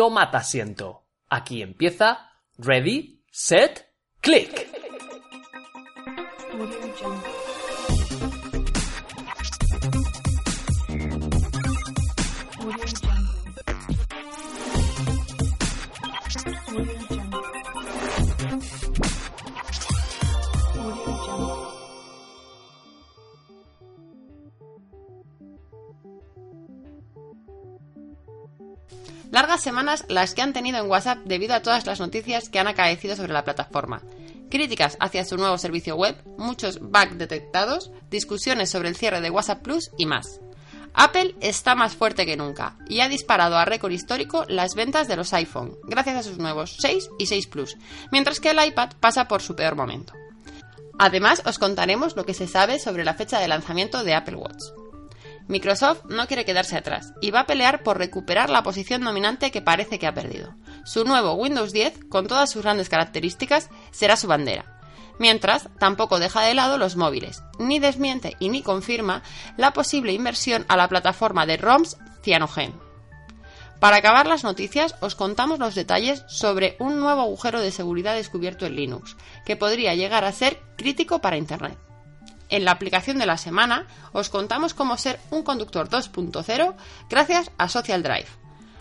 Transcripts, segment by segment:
Toma asiento. Aquí empieza Ready, Set, Click. Largas semanas las que han tenido en WhatsApp debido a todas las noticias que han acaecido sobre la plataforma. Críticas hacia su nuevo servicio web, muchos bugs detectados, discusiones sobre el cierre de WhatsApp Plus y más. Apple está más fuerte que nunca y ha disparado a récord histórico las ventas de los iPhone, gracias a sus nuevos 6 y 6 Plus, mientras que el iPad pasa por su peor momento. Además, os contaremos lo que se sabe sobre la fecha de lanzamiento de Apple Watch. Microsoft no quiere quedarse atrás y va a pelear por recuperar la posición dominante que parece que ha perdido. Su nuevo Windows 10, con todas sus grandes características, será su bandera. Mientras, tampoco deja de lado los móviles, ni desmiente y ni confirma la posible inversión a la plataforma de ROMs Cyanogen. Para acabar las noticias, os contamos los detalles sobre un nuevo agujero de seguridad descubierto en Linux, que podría llegar a ser crítico para Internet. En la aplicación de la semana os contamos cómo ser un conductor 2.0 gracias a Social Drive.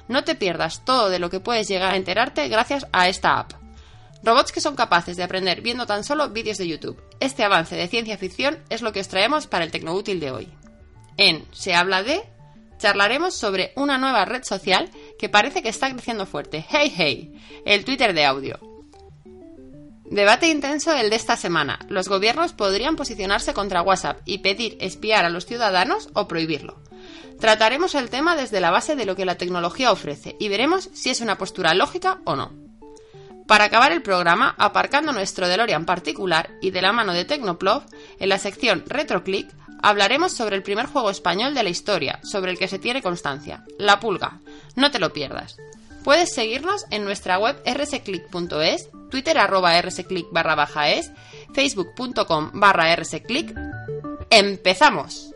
No te pierdas todo de lo que puedes llegar a enterarte gracias a esta app. Robots que son capaces de aprender viendo tan solo vídeos de YouTube. Este avance de ciencia ficción es lo que os traemos para el Tecnoútil de hoy. En Se habla de charlaremos sobre una nueva red social que parece que está creciendo fuerte. Hey Hey, el Twitter de audio. Debate intenso el de esta semana. Los gobiernos podrían posicionarse contra WhatsApp y pedir espiar a los ciudadanos o prohibirlo. Trataremos el tema desde la base de lo que la tecnología ofrece y veremos si es una postura lógica o no. Para acabar el programa, aparcando nuestro DeLorean particular y de la mano de Tecnoplov, en la sección RetroClick hablaremos sobre el primer juego español de la historia, sobre el que se tiene constancia, La Pulga. No te lo pierdas. Puedes seguirnos en nuestra web rsclick.es, twitter arroba rsclick barra baja es, facebook.com barra rsclick. ¡Empezamos!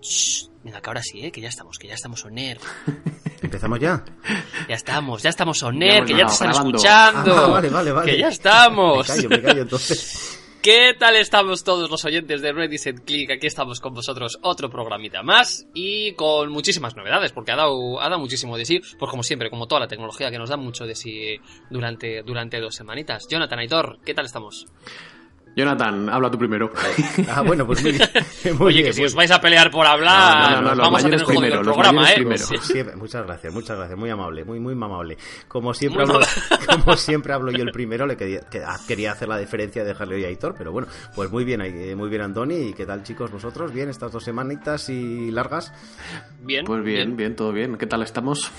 Shh, venga, que ahora sí, ¿eh? que ya estamos, que ya estamos on air. ¿Empezamos ya? Ya estamos, ya estamos on air, Ya que ya te están grabando. escuchando. Ah, vale, vale, vale. Que ya estamos. Me callo, me callo entonces. ¿Qué tal estamos todos los oyentes de Ready Set Click? Aquí estamos con vosotros otro programita más y con muchísimas novedades, porque ha dado, ha dado muchísimo de sí, pues como siempre, como toda la tecnología que nos da mucho de sí durante, durante dos semanitas. Jonathan Aitor, ¿qué tal estamos? Jonathan, habla tú primero. Ah, bueno, pues. Muy Oye, bien, que si os vais a pelear por hablar, No, no, no, nos los vamos a tener primero, el programa, ¿eh? primero. Sí. Sí, muchas gracias, muchas gracias, muy amable, muy muy amable. Como siempre Muy hablo, como siempre hablo yo el primero, le quería, que- ah, quería hacer la diferencia de dejarle hoy a Hitor, pero bueno, pues muy bien, eh, muy bien Andoni, y qué tal chicos vosotros, bien estas dos semanitas y largas. Bien, Pues bien, bien, todo bien. ¿Qué tal estamos?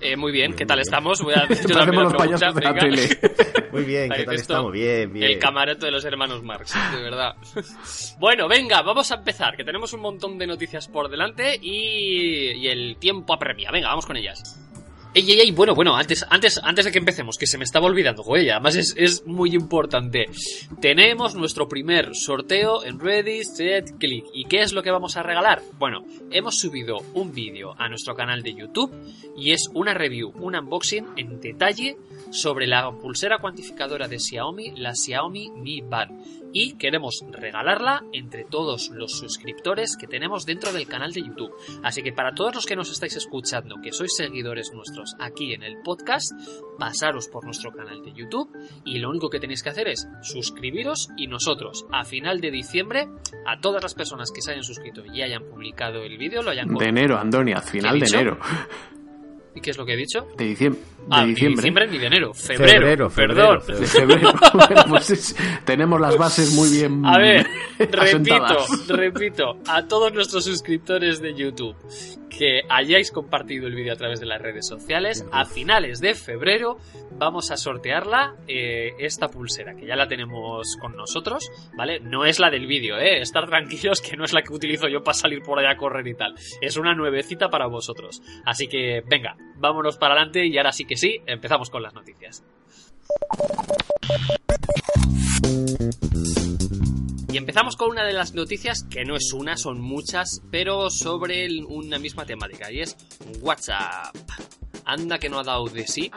Eh, muy bien, Muy ¿qué tal bien. estamos? Voy a yo también los payasos de la tele. Muy bien, ¿qué tal esto, estamos? Bien, bien. El camarote de los hermanos Marx, de verdad. Bueno, venga, vamos a empezar, que tenemos un montón de noticias por delante y, y el tiempo apremia. Venga, vamos con ellas. Ey, ey, ey, bueno, bueno, antes, antes, antes de que empecemos, que se me estaba olvidando, joder, además es, es muy importante. Tenemos nuestro primer sorteo en Ready, Set, Click. ¿Y qué es lo que vamos a regalar? Bueno, hemos subido un vídeo a nuestro canal de YouTube y es una review, un unboxing en detalle sobre la pulsera cuantificadora de Xiaomi, la Xiaomi Mi Band. Y queremos regalarla entre todos los suscriptores que tenemos dentro del canal de YouTube. Así que para todos los que nos estáis escuchando, que sois seguidores nuestros aquí en el podcast, pasaros por nuestro canal de YouTube y lo único que tenéis que hacer es suscribiros y nosotros a final de diciembre a todas las personas que se hayan suscrito y hayan publicado el vídeo lo hayan De enero, Andoni, al final ¿Qué he de enero. ¿Y qué es lo que he dicho? De, diciem- de Ah, ni diciembre. diciembre ni de enero. Febrero. Febrero, febrero, perdón. De febrero. Bueno, pues es- tenemos las bases muy bien A ver, repito, repito, a todos nuestros suscriptores de YouTube que hayáis compartido el vídeo a través de las redes sociales, a finales de febrero vamos a sortearla eh, esta pulsera, que ya la tenemos con nosotros, ¿vale? No es la del vídeo, ¿eh? Estar tranquilos que no es la que utilizo yo para salir por allá a correr y tal. Es una nuevecita para vosotros. Así que, venga, vámonos para adelante y ahora sí que sí, empezamos con las noticias. Y empezamos con una de las noticias que no es una, son muchas, pero sobre una misma temática, y es WhatsApp. Anda que no ha dado de sí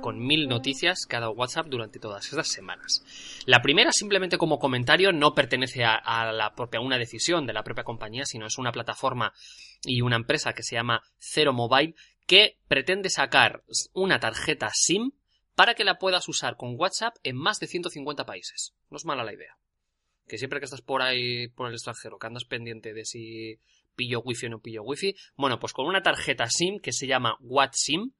con mil noticias dado WhatsApp durante todas estas semanas. La primera, simplemente como comentario, no pertenece a, la propia, una decisión de la propia compañía, sino es una plataforma y una empresa que se llama Zero Mobile que pretende sacar una tarjeta SIM para que la puedas usar con WhatsApp en más de 150 países. No es mala la idea que siempre que estás por ahí, por el extranjero, que andas pendiente de si pillo wifi o no pillo wifi, bueno, pues con una tarjeta SIM que se llama WhatSIM,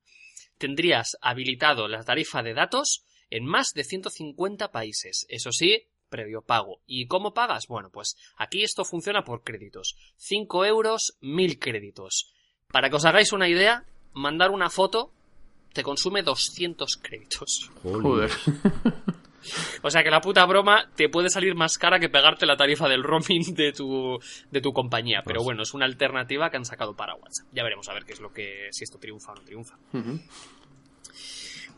tendrías habilitado la tarifa de datos en más de 150 países. Eso sí, previo pago. ¿Y cómo pagas? Bueno, pues aquí esto funciona por créditos. 5 euros, 1000 créditos. Para que os hagáis una idea, mandar una foto te consume 200 créditos. Joder. O sea que la puta broma te puede salir más cara que pegarte la tarifa del roaming de tu, de tu compañía. Pero bueno, es una alternativa que han sacado para WhatsApp. Ya veremos a ver qué es lo que, si esto triunfa o no triunfa.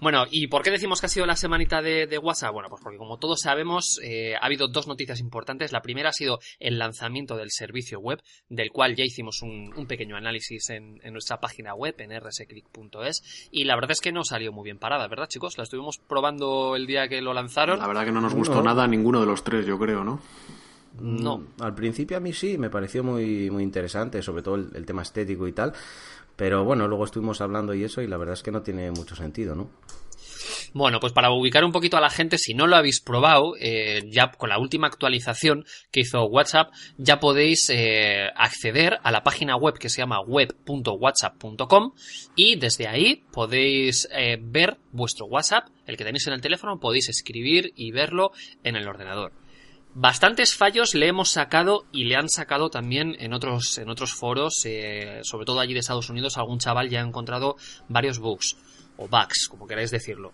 Bueno, ¿y por qué decimos que ha sido la semanita de, de WhatsApp? Bueno, pues porque como todos sabemos, eh, ha habido dos noticias importantes. La primera ha sido el lanzamiento del servicio web, del cual ya hicimos un, un pequeño análisis en, en nuestra página web, en rsclick.es, y la verdad es que no salió muy bien parada, ¿verdad, chicos? La estuvimos probando el día que lo lanzaron. La verdad que no nos gustó No. nada a ninguno de los tres, yo creo, ¿no? No. Mm, Al principio a mí sí, me pareció muy, muy interesante, sobre todo el, el tema estético y tal. Pero bueno, luego estuvimos hablando y eso, y la verdad es que no tiene mucho sentido, ¿no? Bueno, pues para ubicar un poquito a la gente, si no lo habéis probado, eh, ya con la última actualización que hizo WhatsApp, ya podéis eh, acceder a la página web que se llama web.whatsapp.com y desde ahí podéis eh, ver vuestro WhatsApp, el que tenéis en el teléfono, podéis escribir y verlo en el ordenador. Bastantes fallos le hemos sacado y le han sacado también en otros, en otros foros, eh, sobre todo allí de Estados Unidos, algún chaval ya ha encontrado varios bugs, o bugs, como queráis decirlo.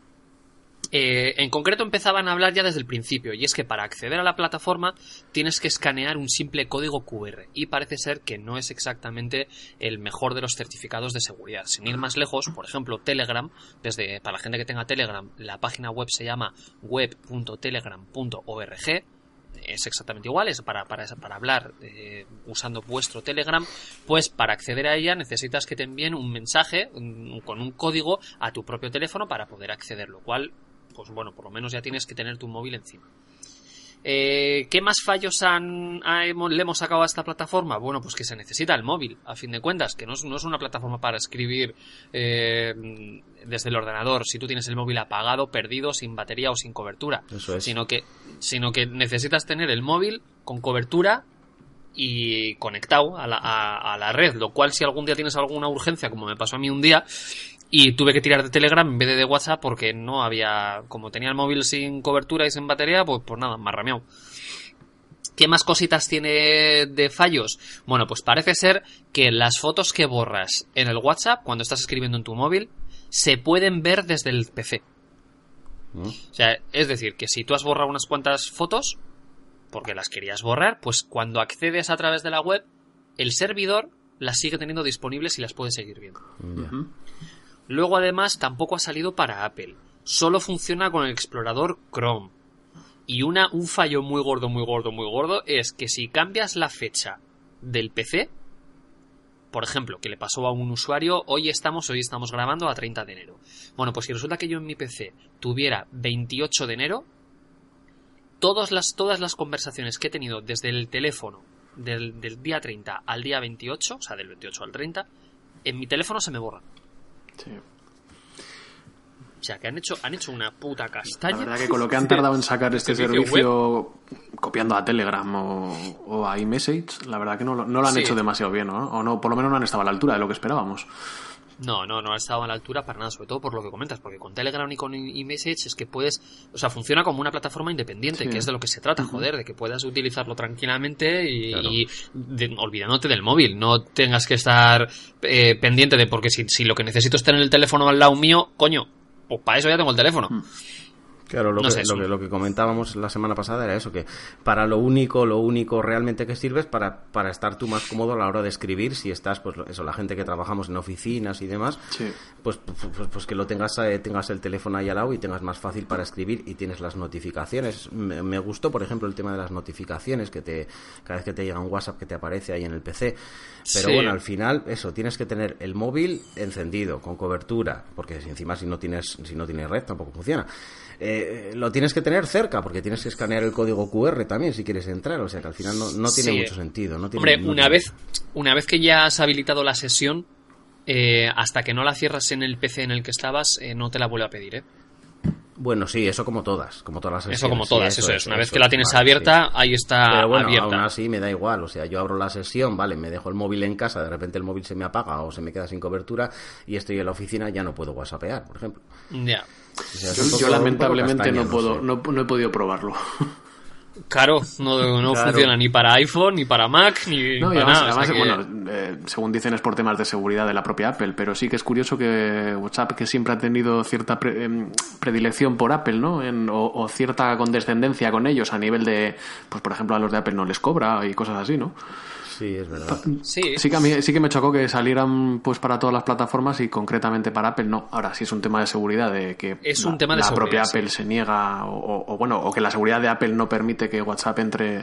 Eh, en concreto empezaban a hablar ya desde el principio, y es que para acceder a la plataforma tienes que escanear un simple código QR, y parece ser que no es exactamente el mejor de los certificados de seguridad. Sin ir más lejos, por ejemplo, Telegram, desde para la gente que tenga Telegram, la página web se llama web.telegram.org, es exactamente igual, es para, para, para hablar eh, usando vuestro Telegram, pues para acceder a ella necesitas que te envíen un mensaje con un código a tu propio teléfono para poder acceder, lo cual, pues bueno, por lo menos ya tienes que tener tu móvil encima. Eh, ¿Qué más fallos han, ha- hemos- le hemos sacado a esta plataforma? Bueno, pues que se necesita el móvil, a fin de cuentas, que no es, no es una plataforma para escribir eh, desde el ordenador si tú tienes el móvil apagado, perdido, sin batería o sin cobertura Eso es. sino que sino que necesitas tener el móvil con cobertura y conectado a la, a- a la red, lo cual si algún día tienes alguna urgencia, como me pasó a mí un día, y tuve que tirar de Telegram en vez de de WhatsApp porque no había, como tenía el móvil sin cobertura y sin batería, pues, pues nada, más rameado. ¿Qué más cositas tiene de fallos? Bueno, pues parece ser que las fotos que borras en el WhatsApp, cuando estás escribiendo en tu móvil, se pueden ver desde el PC. ¿Mm? O sea, es decir, que si tú has borrado unas cuantas fotos, porque las querías borrar, pues cuando accedes a través de la web, el servidor las sigue teniendo disponibles y las puedes seguir viendo. Ya. Luego, además, tampoco ha salido para Apple. Solo funciona con el explorador Chrome. Y una, un fallo muy gordo, muy gordo, muy gordo es que si cambias la fecha del PC, por ejemplo, que le pasó a un usuario, hoy estamos, hoy estamos grabando a 30 de enero. Bueno, pues si resulta que yo en mi PC tuviera 28 de enero, todas las, todas las conversaciones que he tenido desde el teléfono del, del día 30 al día 28, o sea, del 28 al 30, en mi teléfono se me borran. Sí. O sea, que han hecho, han hecho una puta La castaña. verdad que con lo que han tardado en sacar este Servicio copiando a Telegram o, o a iMessage, la verdad que no, lo- no lo han Sí. hecho demasiado bien, ¿no? O no, por lo menos no han estado a la altura de lo que esperábamos. No, no, no ha estado a la altura para nada, sobre todo por lo que comentas, porque con Telegram y con eMessage es que puedes, o sea, funciona como una plataforma independiente, Sí. que es de lo que se trata, joder, de que puedas utilizarlo tranquilamente y, Claro. y de- olvidándote del móvil, no tengas que estar eh, pendiente de, porque si, si lo que necesito es tener el teléfono al lado mío, coño, pues para eso ya tengo el teléfono. Claro, lo, No que, sé, lo, que, lo que comentábamos la semana pasada era eso, que para lo único, lo único realmente que sirve es para, para estar tú más cómodo a la hora de escribir, si estás, pues eso, la gente que trabajamos en oficinas y demás, Sí. pues, pues, pues- pues que lo tengas, eh, tengas el teléfono ahí al lado y tengas más fácil para escribir y tienes las notificaciones. Me, me gustó, por ejemplo, el tema de las notificaciones, que te, cada vez que te llega un WhatsApp que te aparece ahí en el PC. Pero Sí. bueno, al final, eso, tienes que tener el móvil encendido, con cobertura, porque si encima si no tienes, si no tienes red tampoco funciona. Eh, lo tienes que tener cerca, porque tienes que escanear el código QR también si quieres entrar, o sea que al final no, no tiene Sí. mucho sentido. No tiene- Hombre, no una tiene- vez, una vez que ya has habilitado la sesión, eh, hasta que no la cierras en el PC en el que estabas, eh, no te la vuelve a pedir, ¿eh? Bueno, sí, eso como todas, como todas las Eso como todas, sí, eso, es. Una vez que la es, tienes vale, abierta, sí. ahí está Pero bueno, abierta. aún así me da igual, o sea, yo abro la sesión, vale, me dejo el móvil en casa, de repente el móvil se me apaga o se me queda sin cobertura y estoy en la oficina, ya no puedo whatsappear, por ejemplo. Ya. O sea, Yo, yo lamentablemente castaña, no puedo, sé. no, no he podido probarlo. Claro, no, no Claro. funciona ni para iPhone, ni para Mac, ni No, para además, nada. o sea además, que- bueno, eh, según dicen es por temas de seguridad de la propia Apple, pero sí que es curioso que WhatsApp, que siempre ha tenido cierta pre- em, predilección por Apple, ¿no? En- o, o cierta condescendencia con ellos a nivel de, pues por ejemplo, a los de Apple no les cobra y cosas así, ¿no? Sí, es verdad. Sí, Sí que a mí sí que me chocó que salieran pues para todas las plataformas y concretamente para Apple no. Ahora sí es un tema de seguridad de que Es la, un tema de la seguridad, propia sí. Apple se niega o, o- o, bueno o que la seguridad de Apple no permite que WhatsApp entre.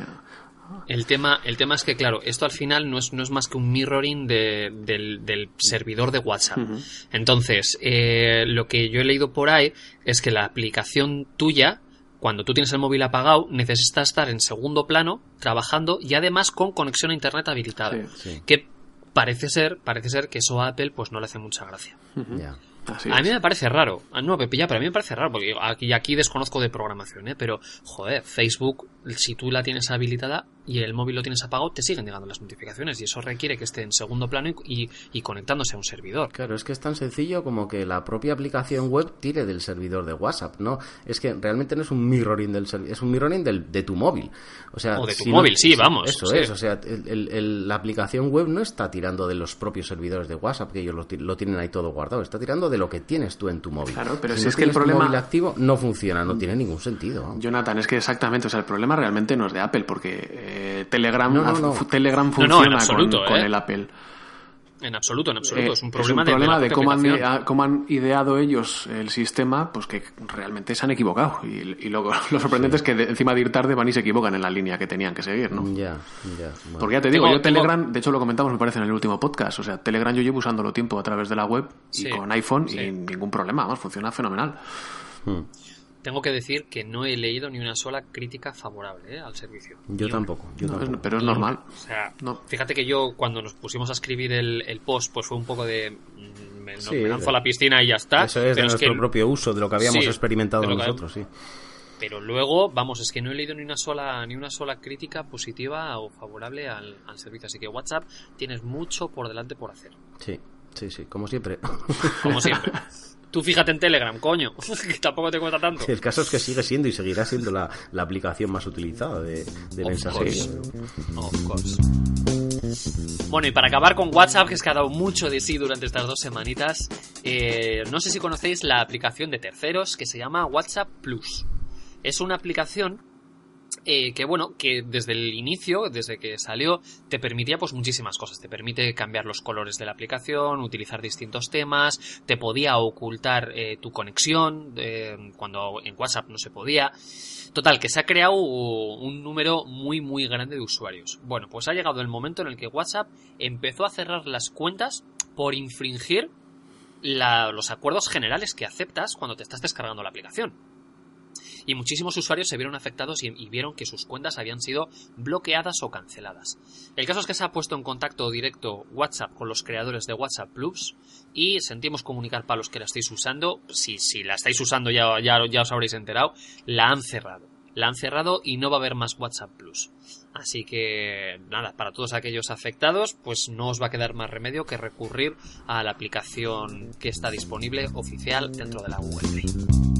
El tema, el tema es que, claro, esto al final no es, no es más que un mirroring de- del, del servidor de WhatsApp. Entonces, eh, lo que yo he leído por ahí es que la aplicación tuya, cuando tú tienes el móvil apagado, necesita estar en segundo plano, trabajando y además con conexión a internet habilitada. Sí, sí. Que parece ser, parece ser que eso a Apple pues no le hace mucha gracia. Ya. Así A es. mí me parece raro. Ah, No, Pepilla, pero a mí me parece raro, porque aquí, aquí desconozco de programación, ¿eh? Pero, joder, Facebook, si tú la tienes habilitada y el móvil lo tienes apagado, te siguen llegando las notificaciones y eso requiere que esté en segundo plano y, y- y conectándose a un servidor. Claro, es que es tan sencillo como que la propia aplicación web tire del servidor de WhatsApp, ¿no? Es que realmente no es un mirroring del es un mirroring del, de tu móvil. O sea, O de tu si móvil, sí, vamos, Eso sí. es, o sea, el- el- el- la aplicación web no está tirando de los propios servidores de WhatsApp, que ellos lo, lo tienen ahí todo guardado, está tirando de lo que tienes tú en tu móvil. Claro, pero si no es que el problema- móvil activo no funciona, no tiene ningún sentido. Jonathan, es que exactamente, o sea, el problema realmente no es de Apple, porque eh, Telegram, No, no, no. fu- Telegram no, funciona absoluto, con, con ¿eh? el Apple. En absoluto, en absoluto. Eh, es un problema, de, cómo, han, cómo han ideado ellos el sistema, pues que realmente se han equivocado. Y, y lo, lo sorprendente es que de- encima de ir tarde van y se equivocan en la línea que tenían que seguir, ¿no? Ya, ya. bueno. Porque ya te digo, Tengo- yo tengo- Telegram, de hecho lo comentamos me parece en el último podcast, o sea, Telegram yo llevo usándolo tiempo a través de la web y Sí, con iPhone sí. y ningún problema, vamos, funciona fenomenal. Tengo que decir que no he leído ni una sola crítica favorable ¿eh? al servicio. Yo tampoco, yo No, es- tampoco. pero es normal. O sea, No. fíjate que yo cuando nos pusimos a escribir el, el post, pues fue un poco de... mm, Me, no- Sí, me lanzo de- a la piscina y ya está. Eso es de nuestro que- propio uso, de lo que habíamos Sí, experimentado que- nosotros, sí. Pero luego, vamos, es que no he leído ni una sola, ni una sola crítica positiva o favorable al, al servicio. Así que WhatsApp tienes mucho por delante por hacer. Sí, sí, sí, como siempre. Como siempre. Tú fíjate en Telegram, coño. que tampoco te cuesta tanto. El caso es que sigue siendo y seguirá siendo la, la aplicación más utilizada de, de Of mensajería. Of course. Bueno, y para acabar con WhatsApp, que es que ha dado mucho de sí durante estas dos semanitas, eh, no sé si conocéis la aplicación de terceros que se llama WhatsApp Plus. Es una aplicación eh, que bueno, que desde el inicio, desde que salió, te permitía pues muchísimas cosas. Te permite cambiar los colores de la aplicación, utilizar distintos temas, te podía ocultar eh, tu conexión eh, cuando en WhatsApp no se podía. Total, que se ha creado un número muy muy grande de usuarios. Bueno, pues ha llegado el momento en el que WhatsApp empezó a cerrar las cuentas por infringir los acuerdos generales que aceptas cuando te estás descargando la aplicación y muchísimos usuarios se vieron afectados y, vieron que sus cuentas habían sido bloqueadas o canceladas. El caso es que se ha puesto en contacto directo WhatsApp con los creadores de WhatsApp Plus y sentimos comunicar para los que la estáis usando, si, si la estáis usando ya, ya, ya os habréis enterado, la han cerrado. La han cerrado y no va a haber más WhatsApp Plus. Así que nada, para todos aquellos afectados, pues no os va a quedar más remedio que recurrir a la aplicación que está disponible oficial dentro de la Google Play.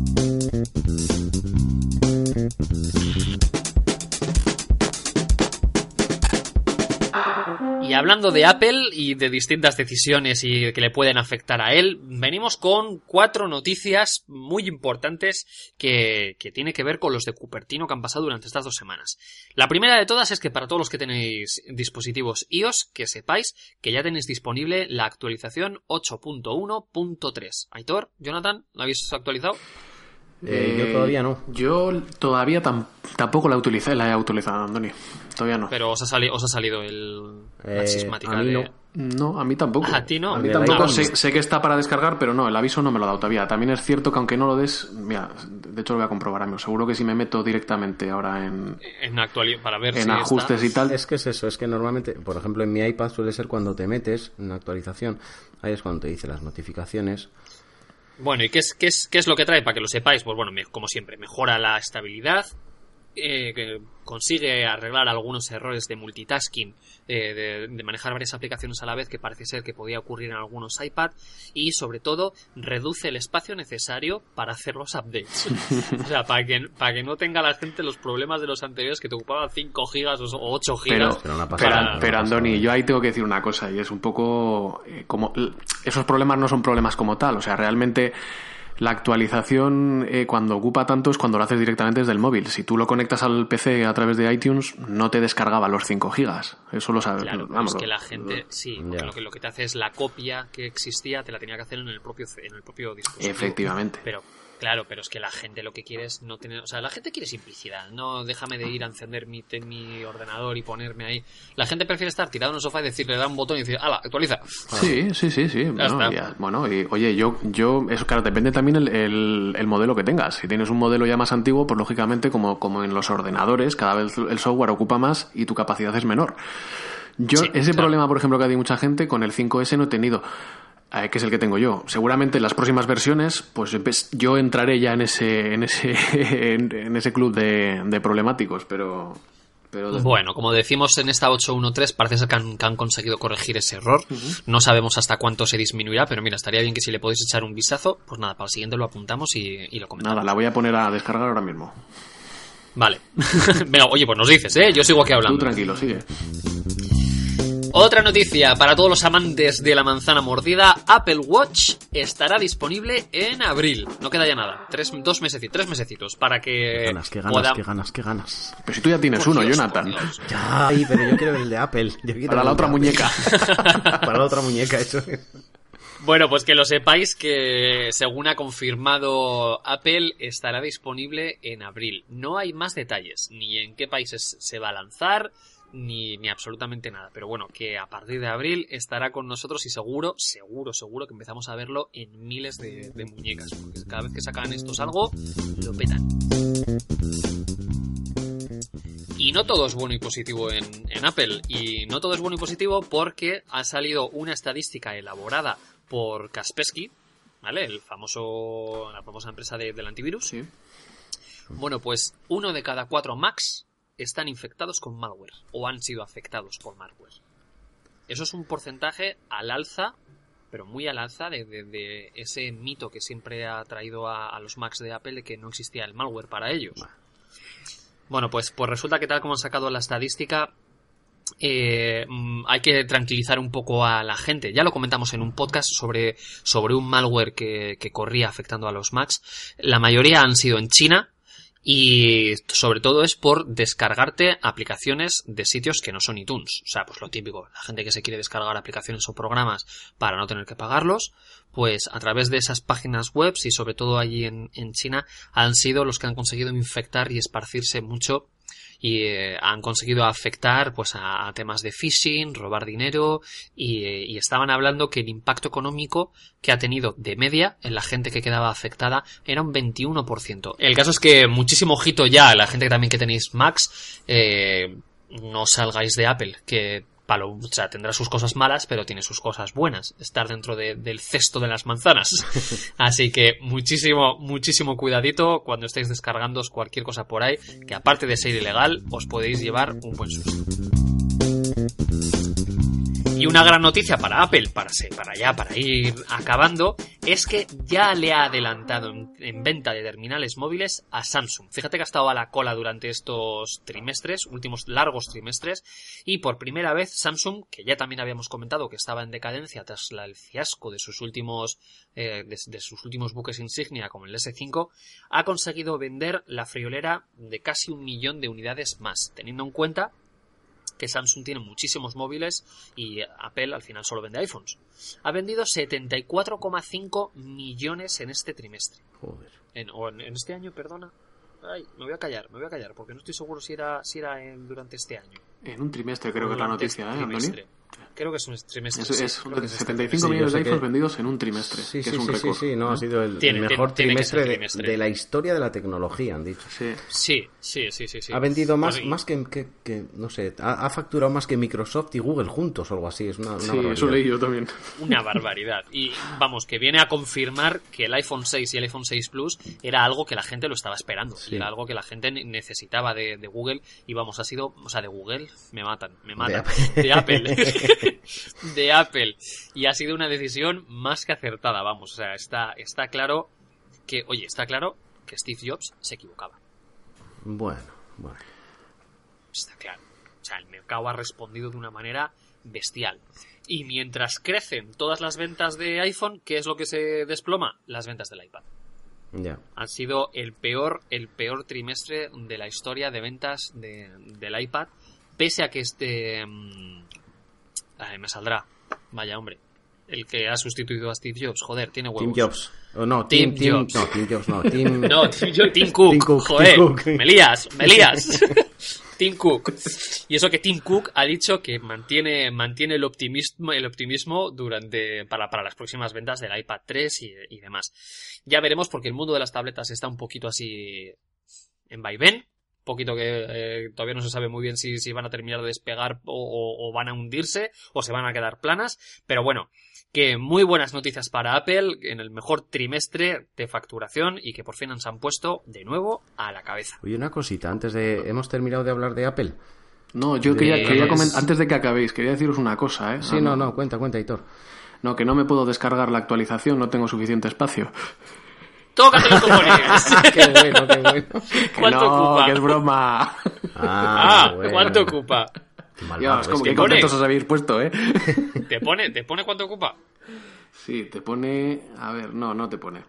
Y hablando de Apple y de distintas decisiones y que le pueden afectar a él, venimos con cuatro noticias muy importantes que, que tiene que ver con los de Cupertino que han pasado durante estas dos semanas. La primera de todas es que para todos los que tenéis dispositivos iOS, que sepáis que ya tenéis disponible la actualización 8.1.3. Aitor, Jonathan, ¿la habéis actualizado? Eh, yo todavía no. Yo todavía tam- tampoco la utilicé, la he actualizado, Andoni. Todavía no. Pero os ha, sali- os ha salido el, la Eh, sismática a mí de... no. No, a mí tampoco. A ti no. A mí tampoco. Sé, que está para descargar, pero no, el aviso no me lo ha dado todavía. También es cierto que aunque no lo des, mira, de hecho lo voy a comprobar, amigo. Seguro que si me meto directamente ahora en, En actuali- para ver en si ajustes está... y tal, Es que es eso, es que normalmente, por ejemplo, en mi iPad suele ser cuando te metes en una actualización, ahí es cuando te dice las notificaciones. Bueno, ¿y qué es, qué, es, qué es lo que trae? Para que lo sepáis, pues bueno, como siempre, mejora la estabilidad, eh, que consigue arreglar algunos errores de multitasking, eh, de, de manejar varias aplicaciones a la vez, que parece ser que podía ocurrir en algunos iPad, y sobre todo reduce el espacio necesario para hacer los updates. o sea, para que, para que no tenga la gente los problemas de los anteriores que te ocupaban 5 gigas o 8 Pero, gigas. Pero una pero, para- pero, Andoni, yo ahí tengo que decir una cosa y es un poco eh, como esos problemas no son problemas como tal, o sea, realmente la actualización eh, cuando ocupa tanto es cuando lo haces directamente desde el móvil. Si tú lo conectas al PC a través de iTunes, no te descargaba los 5 gigas. Eso lo sabes. Claro, vamos, es que la gente, sí, porque lo que, lo que te hace es la copia que existía, te la tenía que hacer en el propio, en el propio dispositivo. Efectivamente. Pero, claro, pero es que la gente lo que quiere es no tener, o sea, la gente quiere simplicidad, no déjame de ir a encender mi, te- mi ordenador y ponerme ahí. La gente prefiere estar tirado en el sofá y decirle, da un botón y decir, ala, actualiza. Sí, sí, sí, sí. Bueno, está. ya- bueno, y oye, yo, yo, eso claro, depende también el, el, el modelo que tengas. Si tienes un modelo ya más antiguo, pues lógicamente, como, como en los ordenadores, cada vez el software ocupa más y tu capacidad es menor. Yo, Sí, ese claro. problema, por ejemplo, que ha tenido mucha gente, con el 5S no he tenido. Que es el que tengo yo. Seguramente en las próximas versiones, pues yo entraré ya en ese, en ese, en, ese club de, de problemáticos, pero, pero Bueno, como decimos en esta 8.1.3, parece ser que han, que han conseguido corregir ese error. No sabemos hasta cuánto se disminuirá, pero mira, estaría bien que si le podéis echar un vistazo, pues nada, para el siguiente lo apuntamos y, y lo comentamos. nada, la voy a poner a descargar ahora mismo. Vale. Venga, oye, pues nos dices, ¿eh? Yo sigo aquí Tú hablando. tranquilo, sigue. Otra noticia para todos los amantes de la manzana mordida, Apple Watch estará disponible en abril. No queda ya nada. Tres, dos mesecitos, tres mesecitos para que Qué ganas, qué ganas, pueda- qué ganas, qué ganas. Pero si tú ya tienes Por uno, Dios, Jonathan. Ya, ay, pero yo quiero el de Apple. Yo quiero Para la otra Apple. muñeca. Para la otra muñeca, eso es. Bueno, pues que lo sepáis que según ha confirmado Apple estará disponible en abril. No hay más detalles, ni en qué países se va a lanzar, ni, ni absolutamente nada. Pero bueno, que a partir de abril estará con nosotros y seguro, seguro, seguro que empezamos a verlo en miles de, de muñecas. Porque cada vez que sacan estos algo, lo petan. Y no todo es bueno y positivo en, en Apple. Y no todo es bueno y positivo porque ha salido una estadística elaborada por Kaspersky, ¿vale? El famoso, la famosa empresa de- del antivirus. Sí. Bueno, pues uno de cada cuatro Macs están infectados con malware o han sido afectados por malware. Eso es un porcentaje al alza, pero muy al alza de, de- de ese mito que siempre ha traído a, a los Macs de Apple de que no existía el malware para ellos. Bueno, pues, pues resulta que tal como han sacado la estadística, eh, mm, hay que tranquilizar un poco a la gente. Ya lo comentamos en un podcast sobre, sobre un malware que, que corría afectando a los Macs. La mayoría han sido en China y sobre todo es por descargarte aplicaciones de sitios que no son iTunes. O sea, pues lo típico, la gente que se quiere descargar aplicaciones o programas para no tener que pagarlos, pues a través de esas páginas web y sobre todo allí en, en China han sido los que han conseguido infectar y esparcirse mucho y eh, han conseguido afectar pues a, temas de phishing, robar dinero y, eh, y estaban hablando que el impacto económico que ha tenido de media en la gente que quedaba afectada era un 21%. El caso es que muchísimo ojito ya, la gente que también que tenéis Macs, eh, no salgáis de Apple, que palo, o sea, tendrá sus cosas malas, pero tiene sus cosas buenas. Estar dentro de- del cesto de las manzanas. Así que muchísimo, muchísimo cuidadito cuando estéis descargando cualquier cosa por ahí, que aparte de ser ilegal, os podéis llevar un buen susto. Y una gran noticia para Apple, para, para ya, para ir acabando, es que ya le ha adelantado en, en venta de terminales móviles a Samsung. Fíjate que ha estado a la cola durante estos trimestres, últimos largos trimestres, y por primera vez Samsung, que ya también habíamos comentado que estaba en decadencia tras la- el fiasco de sus últimos, eh, de sus últimos buques insignia como el S5, ha conseguido vender la friolera de casi un millón de unidades más, teniendo en cuenta que Samsung tiene muchísimos móviles y Apple al final solo vende iPhones. Ha vendido 74,5 millones en este trimestre. Joder. En, o en, en este año, perdona. Ay, me voy a callar, me voy a callar, porque no estoy seguro si era, si era en- durante este año. En un trimestre creo que es la Durante noticia, este ¿eh. Creo que es un trimestre. Es, sí, es creo que es este 75 trimestre. millones de iPhones que- vendidos en un trimestre, Sí, que sí, es un récord. sí, no, ha sido el, mejor tiene trimestre de, de la historia de la tecnología, han dicho. Sí. Sí, sí, sí, sí, sí. Ha vendido más, más que, que- que, no sé, ha, ha facturado más que Microsoft y Google juntos o algo así. Es una, una Sí, barbaridad. eso leí yo también. Una barbaridad. Y vamos, que viene a confirmar que el iPhone 6 y el iPhone 6 Plus era algo que la gente lo estaba esperando. Sí. Y era algo que la gente ne- necesitaba de, de Google. Y vamos, ha sido, o sea, de Google, me matan, me matan. De Apple. de Apple. Y ha sido una decisión más que acertada, vamos. O sea, está, está claro que, oye, está claro que Steve Jobs se equivocaba. Bueno, bueno. Está claro. O sea, el mercado ha respondido de una manera bestial. Y mientras crecen todas las ventas de iPhone, ¿qué es lo que se desploma? Las ventas del iPad. Ya. Han sido el peor, el peor trimestre de la historia de ventas de- del iPad. Pese a que este. Me saldrá. Vaya hombre. El que ha sustituido a Steve Jobs. Joder, tiene huevos. Tim Jobs. Oh, no, Tim Jobs. no, Tim Jobs no. Tim, No, Tim, Cook. Tim Cook, Joder, Tim Cook. me lías, me lías. Tim Cook. Y eso que Tim Cook ha dicho que mantiene, mantiene el optimismo, el optimismo durante, para, para las próximas ventas del iPad 3 y, y demás. Ya veremos porque el mundo de las tabletas está un poquito así en vaivén. Poquito que eh, todavía no se sabe muy bien si, si van a terminar de despegar o, o- o van a hundirse o se van a quedar planas. Pero bueno, que muy buenas noticias para Apple en el mejor trimestre de facturación y que por fin se han puesto de nuevo a la cabeza. Oye, una cosita, antes de... ¿Hemos terminado de hablar de Apple? No, yo quería, Pues- quería comentar, antes de que acabéis, quería deciros una cosa, ¿eh? Sí, Ah, no, no, cuenta, cuenta, Hitor. No, que no me puedo descargar la actualización, no tengo suficiente espacio. ¡Tócate los cojones! qué bueno, qué bueno. Que ¿Cuánto no, ocupa? que es broma. Ah, bueno. ¿cuánto ocupa? Dios, como que- contentos os habéis puesto, ¿eh? ¿Te pone, ¿Te pone cuánto ocupa? Sí, te pone... A ver, no, no te pone.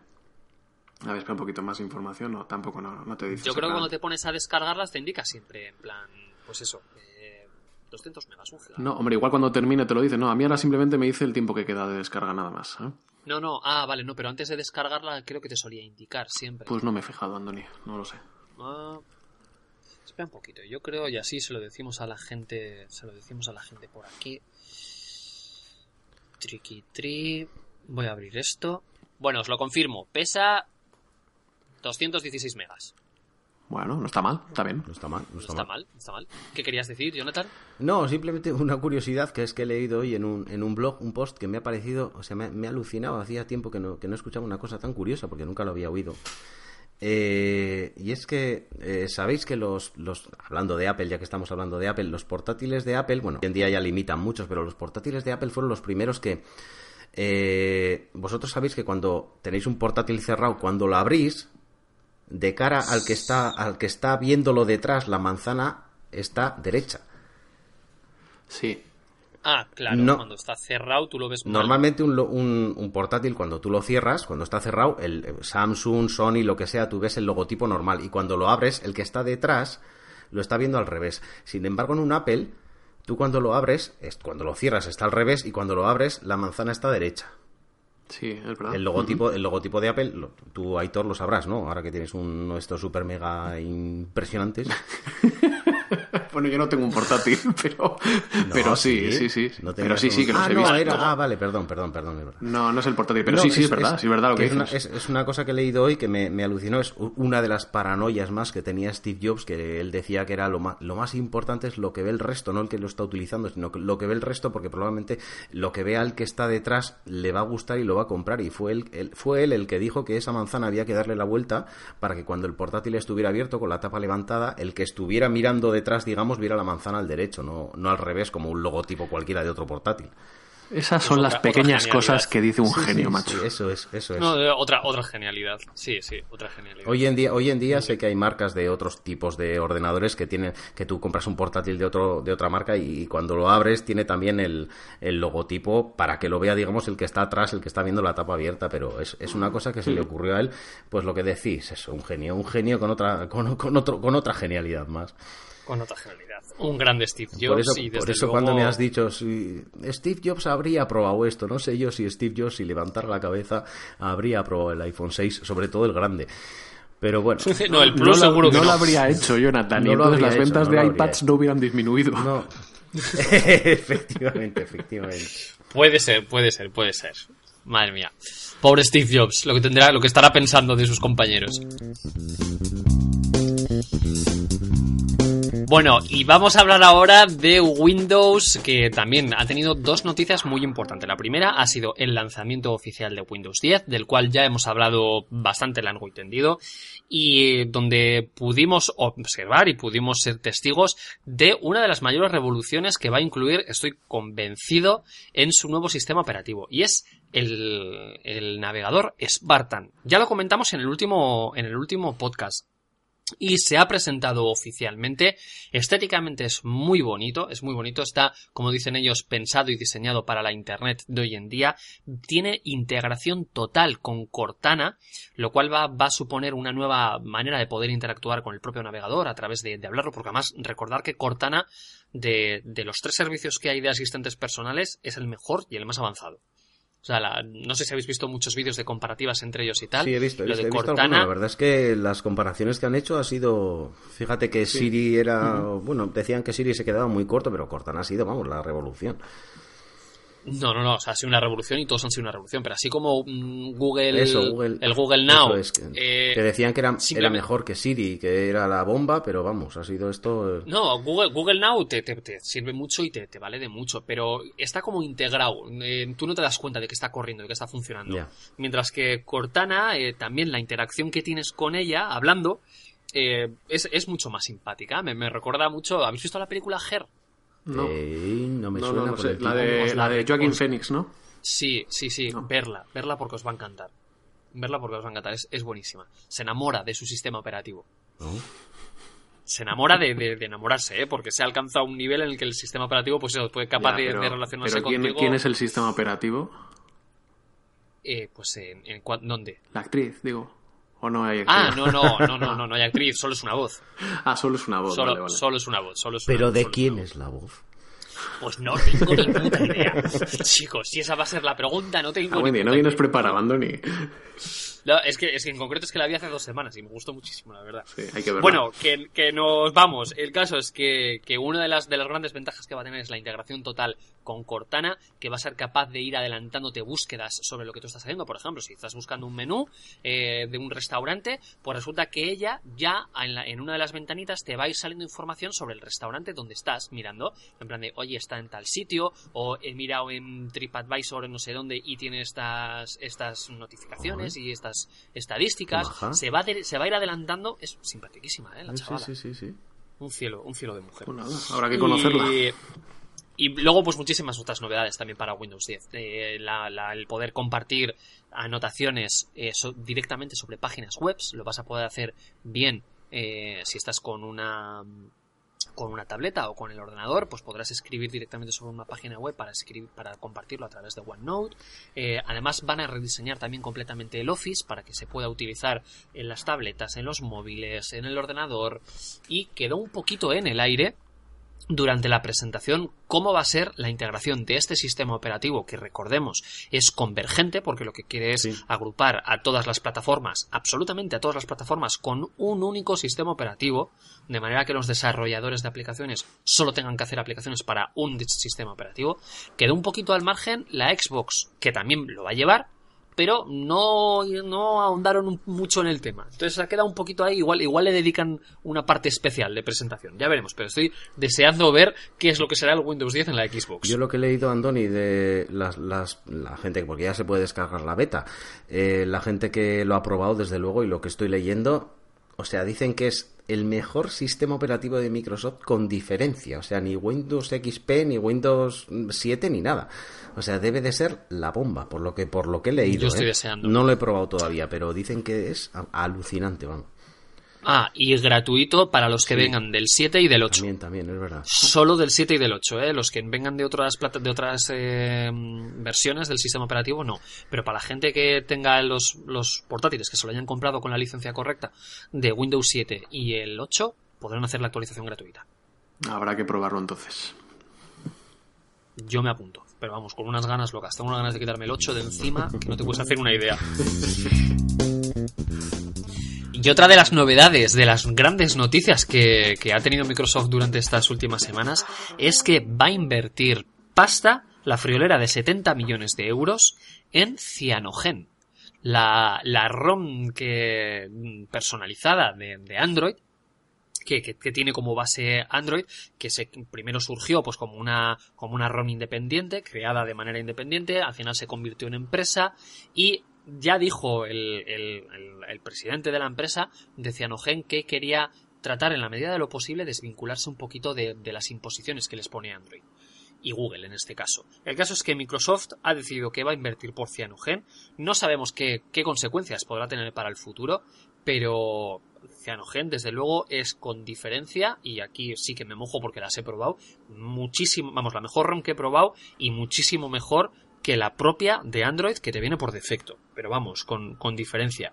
A ver, espera un poquito más de información. No, tampoco, no, no te dice. Yo creo que cuando te pones a descargarlas te indica siempre en plan, pues eso, eh, 200 megas, un. No, hombre, igual cuando termine te lo dice. No, a mí ahora simplemente me dice el tiempo que queda de descarga nada más. ¿eh? No, no, ah, vale, no, pero antes de descargarla creo que te solía indicar siempre. Pues no me he fijado, Andoni, no lo sé. Ah, espera un poquito, yo creo, y así se lo decimos a la gente, se lo decimos a la gente por aquí. Triqui tri. Voy a abrir esto. Bueno, os lo confirmo, pesa 216 megas. Bueno, no está mal, está bien. No está mal, no No está, está mal. mal, no está mal. ¿Qué querías decir, Jonathan? No, simplemente una curiosidad que es que he leído hoy en un, en un blog un post que me ha parecido, o sea, me, me ha alucinado. Hacía tiempo que no, que no escuchaba una cosa tan curiosa porque nunca lo había oído. Eh, y es que eh, sabéis que los, los, hablando de Apple, ya que estamos hablando de Apple, los portátiles de Apple, bueno, hoy en día ya limitan muchos, pero los portátiles de Apple fueron los primeros que eh, vosotros sabéis que cuando tenéis un portátil cerrado, cuando lo abrís, de cara al que está, al que está viéndolo detrás, la manzana está derecha. Sí. Ah, claro, No. cuando está cerrado tú lo ves mal. Normalmente un, lo- un- un portátil, cuando tú lo cierras, cuando está cerrado, el eh, Samsung, Sony, lo que sea, tú ves el logotipo normal. Y cuando lo abres, el que está detrás lo está viendo al revés. Sin embargo, en un Apple, tú cuando lo abres, es, cuando lo cierras está al revés y cuando lo abres, la manzana está derecha. Sí, es verdad. El logotipo, el logotipo de Apple, lo- tú, Aitor, lo sabrás, ¿no? Ahora que tienes uno de estos super mega impresionantes. Bueno, yo no tengo un portátil, pero, No, pero sí, sí, sí. No pero sí, sí, que los ah, he no, visto. era- Ah, vale, perdón, perdón, perdón. es verdad. No, no es el portátil, pero sí, sí, es, verdad, sí, es verdad lo que, es una, dices. es, es una cosa que he leído hoy que me, me alucinó. Es una de las paranoias más que tenía Steve Jobs, que él decía que era lo más, lo más importante es lo que ve el resto, no el que lo está utilizando, sino lo que ve el resto, porque probablemente lo que vea el que está detrás le va a gustar y lo va a comprar. Y fue él, él- fue él el que dijo que esa manzana había que darle la vuelta para que cuando el portátil estuviera abierto con la tapa levantada, el que estuviera mirando detrás, digamos, viera la manzana al derecho, no, no al revés, como un logotipo cualquiera de otro portátil. Esas Es son otra- las otra pequeñas cosas que dice un Sí, genio, sí, macho. sí, eso es, eso es. No, otra, otra genialidad. Sí, sí, otra genialidad. Hoy en día, hoy en día sé que hay marcas de otros tipos de ordenadores que tienen, que tú compras un portátil de otro, de otra marca y, cuando lo abres tiene también el, el logotipo para que lo vea, digamos, el que está atrás, el que está viendo la tapa abierta, pero es, es una cosa que se le ocurrió a él, pues lo que decís, eso, un genio, un genio con otra, con, con otro, con otra genialidad más. Con otra genialidad. Un grande Steve Jobs por eso, y desde por eso luego- cuando me has dicho si Steve Jobs habría probado esto, no sé yo si Steve Jobs si levantara la cabeza habría probado el iPhone 6, sobre todo el grande. Pero bueno, No, el No, Plus lo, seguro que no no. lo habría hecho, Jonathan, No lo entonces las hecho, ventas no lo de iPads no hubieran disminuido. No. efectivamente, efectivamente. Puede ser, puede ser, puede ser. Madre mía. Pobre Steve Jobs, lo que tendrá, lo que estará pensando de sus compañeros. Bueno, y vamos a hablar ahora de Windows, que también ha tenido dos noticias muy importantes. La primera ha sido el lanzamiento oficial de Windows 10, del cual ya hemos hablado bastante largo y tendido, y donde pudimos observar y pudimos ser testigos de una de las mayores revoluciones que va a incluir, estoy convencido, en su nuevo sistema operativo, y es el, navegador Spartan. Ya lo comentamos en el último, en el último podcast y se ha presentado oficialmente. Estéticamente es muy bonito, es muy bonito, está, como dicen ellos, pensado y diseñado para la Internet de hoy en día. Tiene integración total con Cortana, lo cual va, va a suponer una nueva manera de poder interactuar con el propio navegador a través de, hablarlo, porque además recordar que Cortana, de, de los tres servicios que hay de asistentes personales, es el mejor y el más avanzado. O sea, la- no sé si habéis visto muchos vídeos de comparativas entre ellos y tal. Sí, he visto, he Lo de he visto Cortana. La verdad es que las comparaciones que han hecho ha sido... Fíjate que Siri era... Bueno, decían que Siri se quedaba muy corto, pero Cortana ha sido, vamos, la revolución. No, no, no, o sea, ha sido una revolución y todos han sido una revolución, pero así como mm, Google, Eso, Google... el Google Now, es, que, eh, que decían que era, era mejor que Siri, que era la bomba, pero vamos, ha sido esto... eh, No, Google, Google Now te, te- te sirve mucho y te, te vale de mucho, pero está como integrado. eh, tú no te das cuenta de que está corriendo, de que está funcionando. Mientras que Cortana, eh, también la interacción que tienes con ella, hablando, es, es mucho más simpática. Me, me recuerda mucho. ¿Habéis visto la película Her? No. eh, no me No, suena no, no por sé. el La de, la de Joaquín os- Phoenix, ¿no? Sí, sí, sí, No. verla, verla porque os va a encantar. Verla porque os va a encantar, es, es buenísima. Se enamora de su sistema operativo. ¿no? Se enamora de, de- de enamorarse, ¿eh? porque se ha alcanzado un nivel en el que el sistema operativo pues eso, puede capaz Ya, de, pero- de relacionarse pero ¿quién, contigo. quién es el sistema operativo? Eh, pues en, en ¿dónde? La actriz, digo. ¿O no hay actriz? Ah, no, no, no, no, no, no hay actriz, solo es una voz. Ah, solo es una voz. Solo, vale, vale. solo es una voz, solo es una Pero ¿de solo quién es la voz? Pues no tengo ni puta idea. Chicos, si esa va a ser la pregunta, no tengo Ah, ni puta no vienes preparado, Andoni. No, es, que, es que en concreto es que la vi hace dos semanas y me gustó muchísimo, la verdad. Sí, hay que verla. Bueno, que, que nos vamos. El caso es que, que una de las, de las grandes ventajas que va a tener es la integración total con Cortana, que va a ser capaz de ir adelantándote búsquedas sobre lo que tú estás haciendo. Por ejemplo, si estás buscando un menú eh, de un restaurante, pues resulta que ella ya en, la- en una de las ventanitas te va a ir saliendo información sobre el restaurante donde estás mirando. En plan de, oye, está en tal sitio, o he mirado en TripAdvisor en no sé dónde y tiene estas, estas notificaciones y estas estadísticas. Ajá. Se va, a de- se va a ir adelantando. Es simpaticísima, ¿eh? La Sí, chavala. sí, sí, sí. Un cielo, un cielo de mujer. Pues nada, habrá que conocerla. Y, y luego, pues muchísimas otras novedades también para Windows 10. Eh, la- el poder compartir anotaciones eh, directamente sobre páginas web. Lo vas a poder hacer bien eh, si estás con una con una tableta o con el ordenador, pues podrás escribir directamente sobre una página web para escribir, para compartirlo a través de OneNote. Eh, además van a rediseñar también completamente el Office para que se pueda utilizar en las tabletas, en los móviles, en el ordenador y quedó un poquito en el aire durante la presentación cómo va a ser la integración de este sistema operativo que recordemos es convergente porque lo que quiere es agrupar a todas las plataformas, absolutamente a todas las plataformas con un único sistema operativo, de manera que los desarrolladores de aplicaciones solo tengan que hacer aplicaciones para un sistema operativo. Quedó un poquito al margen la Xbox, que también lo va a llevar, pero no, no ahondaron mucho en el tema. Entonces ha quedado un poquito ahí, igual, igual le dedican una parte especial de presentación. Ya veremos, pero estoy deseando ver qué es lo que será el Windows 10 en la Xbox. Yo lo que he leído, Andoni, de las, las, la gente, porque ya se puede descargar la beta, eh, la gente que lo ha probado desde luego y lo que estoy leyendo, o sea, dicen que es el mejor sistema operativo de Microsoft con diferencia. O sea, ni Windows XP, ni Windows 7, ni nada. O sea, debe de ser la bomba, por lo que, por lo que he leído. Yo estoy ¿eh? deseando. No lo he probado todavía, pero dicen que es alucinante, vamos. Ah, y gratuito para los que vengan del 7 y del 8. También, también, es verdad. Solo del 7 y del 8, ¿eh? Los que vengan de otras de otras eh, versiones del sistema operativo, no. Pero para la gente que tenga los, los portátiles que se lo hayan comprado con la licencia correcta de Windows 7 y el 8, podrán hacer la actualización gratuita. Habrá que probarlo entonces. Yo me apunto. Pero vamos, con unas ganas locas. Tengo unas ganas de quitarme el 8 de encima que no te puedes hacer una idea. Y otra de las novedades, de las grandes noticias que, ha tenido Microsoft durante estas últimas semanas, es que va a invertir pasta, la friolera de 70 millones de euros, en Cyanogen. La, la ROM que, personalizada de, Android, que, que, tiene como base Android, que se, primero surgió pues como una, como una ROM independiente, creada de manera independiente, al final se convirtió en empresa y ya dijo el, el, presidente de la empresa de Cianogen que quería tratar en la medida de lo posible desvincularse un poquito de, las imposiciones que les pone Android y Google en este caso. El caso es que Microsoft ha decidido que va a invertir por Cyanogen. No sabemos qué, qué consecuencias podrá tener para el futuro, pero Cyanogen desde luego es con diferencia, y aquí sí que me mojo porque las he probado, muchísimo, vamos, la mejor ROM que he probado y muchísimo mejor que la propia de Android que te viene por defecto. Pero vamos, con, con diferencia.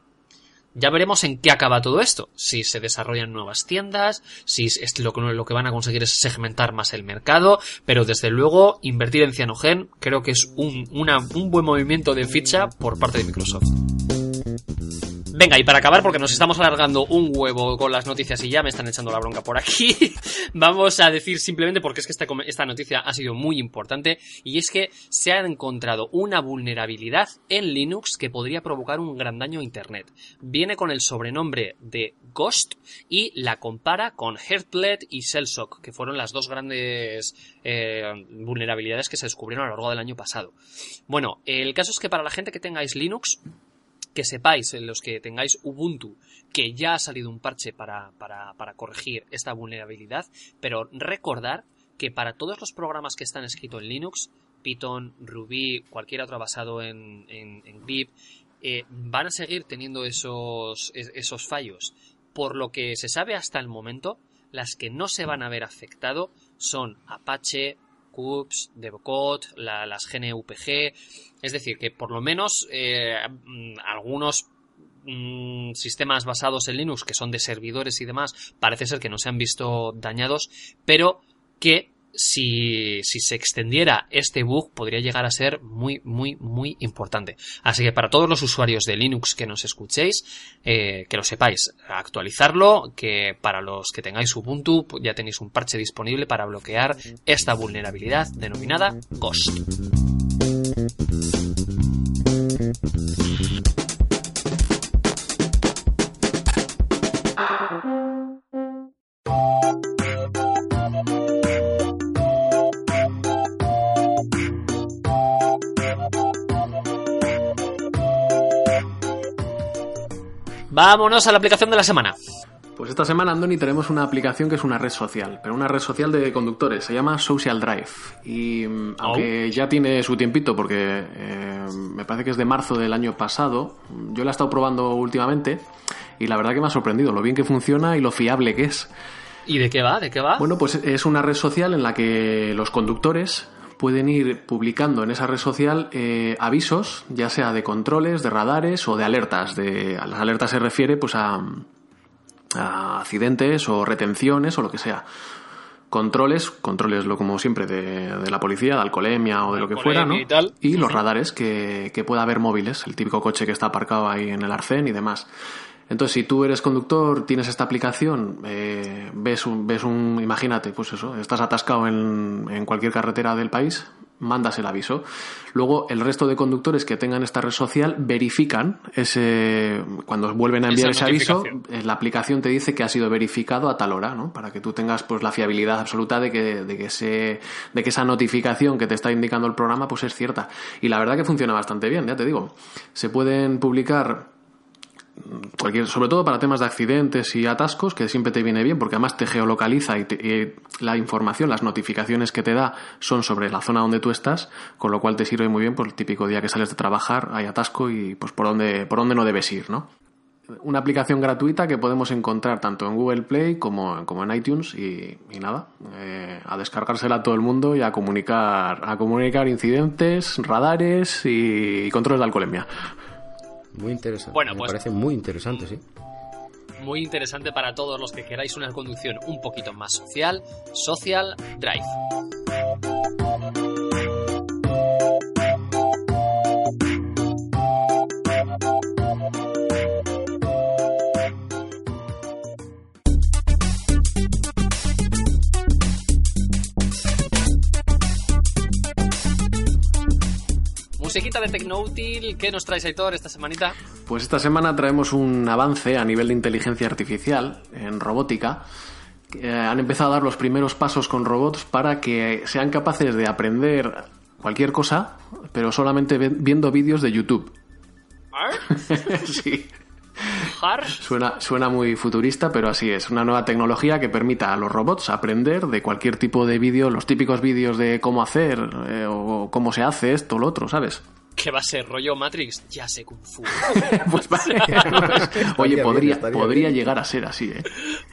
Ya veremos en qué acaba todo esto. Si se desarrollan nuevas tiendas, si es lo, que, lo que van a conseguir es segmentar más el mercado, pero desde luego invertir en Cyanogen creo que es un, un buen movimiento de ficha por parte de Microsoft. Venga, y para acabar, porque nos estamos alargando un huevo con las noticias y ya me están echando la bronca por aquí, vamos a decir simplemente porque es que esta, esta noticia ha sido muy importante y es que se ha encontrado una vulnerabilidad en Linux que podría provocar un gran daño a Internet. Viene con el sobrenombre de Ghost y la compara con Heartbleed y Cellshock, que fueron las dos grandes eh, vulnerabilidades que se descubrieron a lo largo del año pasado. Bueno, el caso es que para la gente que tengáis Linux, que sepáis, los que tengáis Ubuntu, que ya ha salido un parche para, para, corregir esta vulnerabilidad, pero recordar que para todos los programas que están escritos en Linux, Python, Ruby, cualquier otro basado en, en, eh, van a seguir teniendo esos, esos fallos. Por lo que se sabe hasta el momento, las que no se van a ver afectado son Apache, CUPS, las GNUPG, es decir, que por lo menos eh, mm, algunos mm, sistemas basados en Linux que son de servidores y demás parece ser que no se han visto dañados, pero que si, se extendiera este bug podría llegar a ser muy, muy, muy importante. Así que para todos los usuarios de Linux que nos escuchéis, eh, que lo sepáis, actualizarlo, que para los que tengáis Ubuntu ya tenéis un parche disponible para bloquear esta vulnerabilidad denominada Ghost. Vámonos a la aplicación de la semana. Pues esta semana, Andoni, tenemos una aplicación que es una red social, pero una red social de conductores. Se llama Social Drive. Y mm, aunque ya tiene su tiempito, porque eh, me parece que es de marzo del año pasado, yo la he estado probando últimamente y la verdad que me ha sorprendido lo bien que funciona y lo fiable que es. ¿Y de qué va? ¿De qué va? Bueno, pues es una red social en la que los conductores pueden ir publicando en esa red social eh, avisos, ya sea de controles, de radares o de alertas. De, a las alertas se refiere pues a, a accidentes o retenciones o lo que sea. controles, controles lo como siempre de, de la policía, de alcoholemia o de lo que fuera, ¿no? Alcoholemia y tal. Y los radares que, que pueda haber móviles, el típico coche que está aparcado ahí en el arcén y demás. Entonces, si tú eres conductor, tienes esta aplicación, eh, ves, un, ves un, imagínate, pues eso, estás atascado en, en cualquier carretera del país, mandas el aviso. Luego, el resto de conductores que tengan esta red social verifican ese, cuando vuelven a enviar ese aviso, eh, la aplicación te dice que ha sido verificado a tal hora, ¿no? Para que tú tengas pues la fiabilidad absoluta de que, de que ese, de que esa notificación que te está indicando el programa pues es cierta. Y la verdad que funciona bastante bien, ya te digo. Se pueden publicar sobre todo para temas de accidentes y atascos, que siempre te viene bien, porque además te geolocaliza y, te- la información, las notificaciones que te da son sobre la zona donde tú estás, con lo cual te sirve muy bien por el típico día que sales de trabajar, hay atasco y pues por dónde, por dónde no debes ir, ¿no? Una aplicación gratuita que podemos encontrar tanto en Google Play como, en iTunes y, y nada, eh, a descargársela a todo el mundo y a comunicar, a comunicar incidentes, radares y, y controles de alcoholemia. Muy interesante. Bueno, Me pues- parece muy interesante, sí. Muy interesante para todos los que queráis una conducción un poquito más social, Social Drive. Musiquita de Tecnoútil, ¿qué nos traes, Aitor, esta semanita? Pues esta semana traemos un avance a nivel de inteligencia artificial en robótica. Eh, han empezado a dar los primeros pasos con robots para que sean capaces de aprender cualquier cosa, pero solamente viendo vídeos de YouTube. sí, Suena, suena muy futurista, pero así es. Una nueva tecnología que permita a los robots aprender de cualquier tipo de vídeo, los típicos vídeos de cómo hacer eh, o cómo se hace esto o lo otro, ¿sabes? ¿Qué va a ser? ¿Rollo Matrix? Ya sé Kung Fu. Pues vale. Oye, podría, podría bien. llegar a ser así, ¿eh?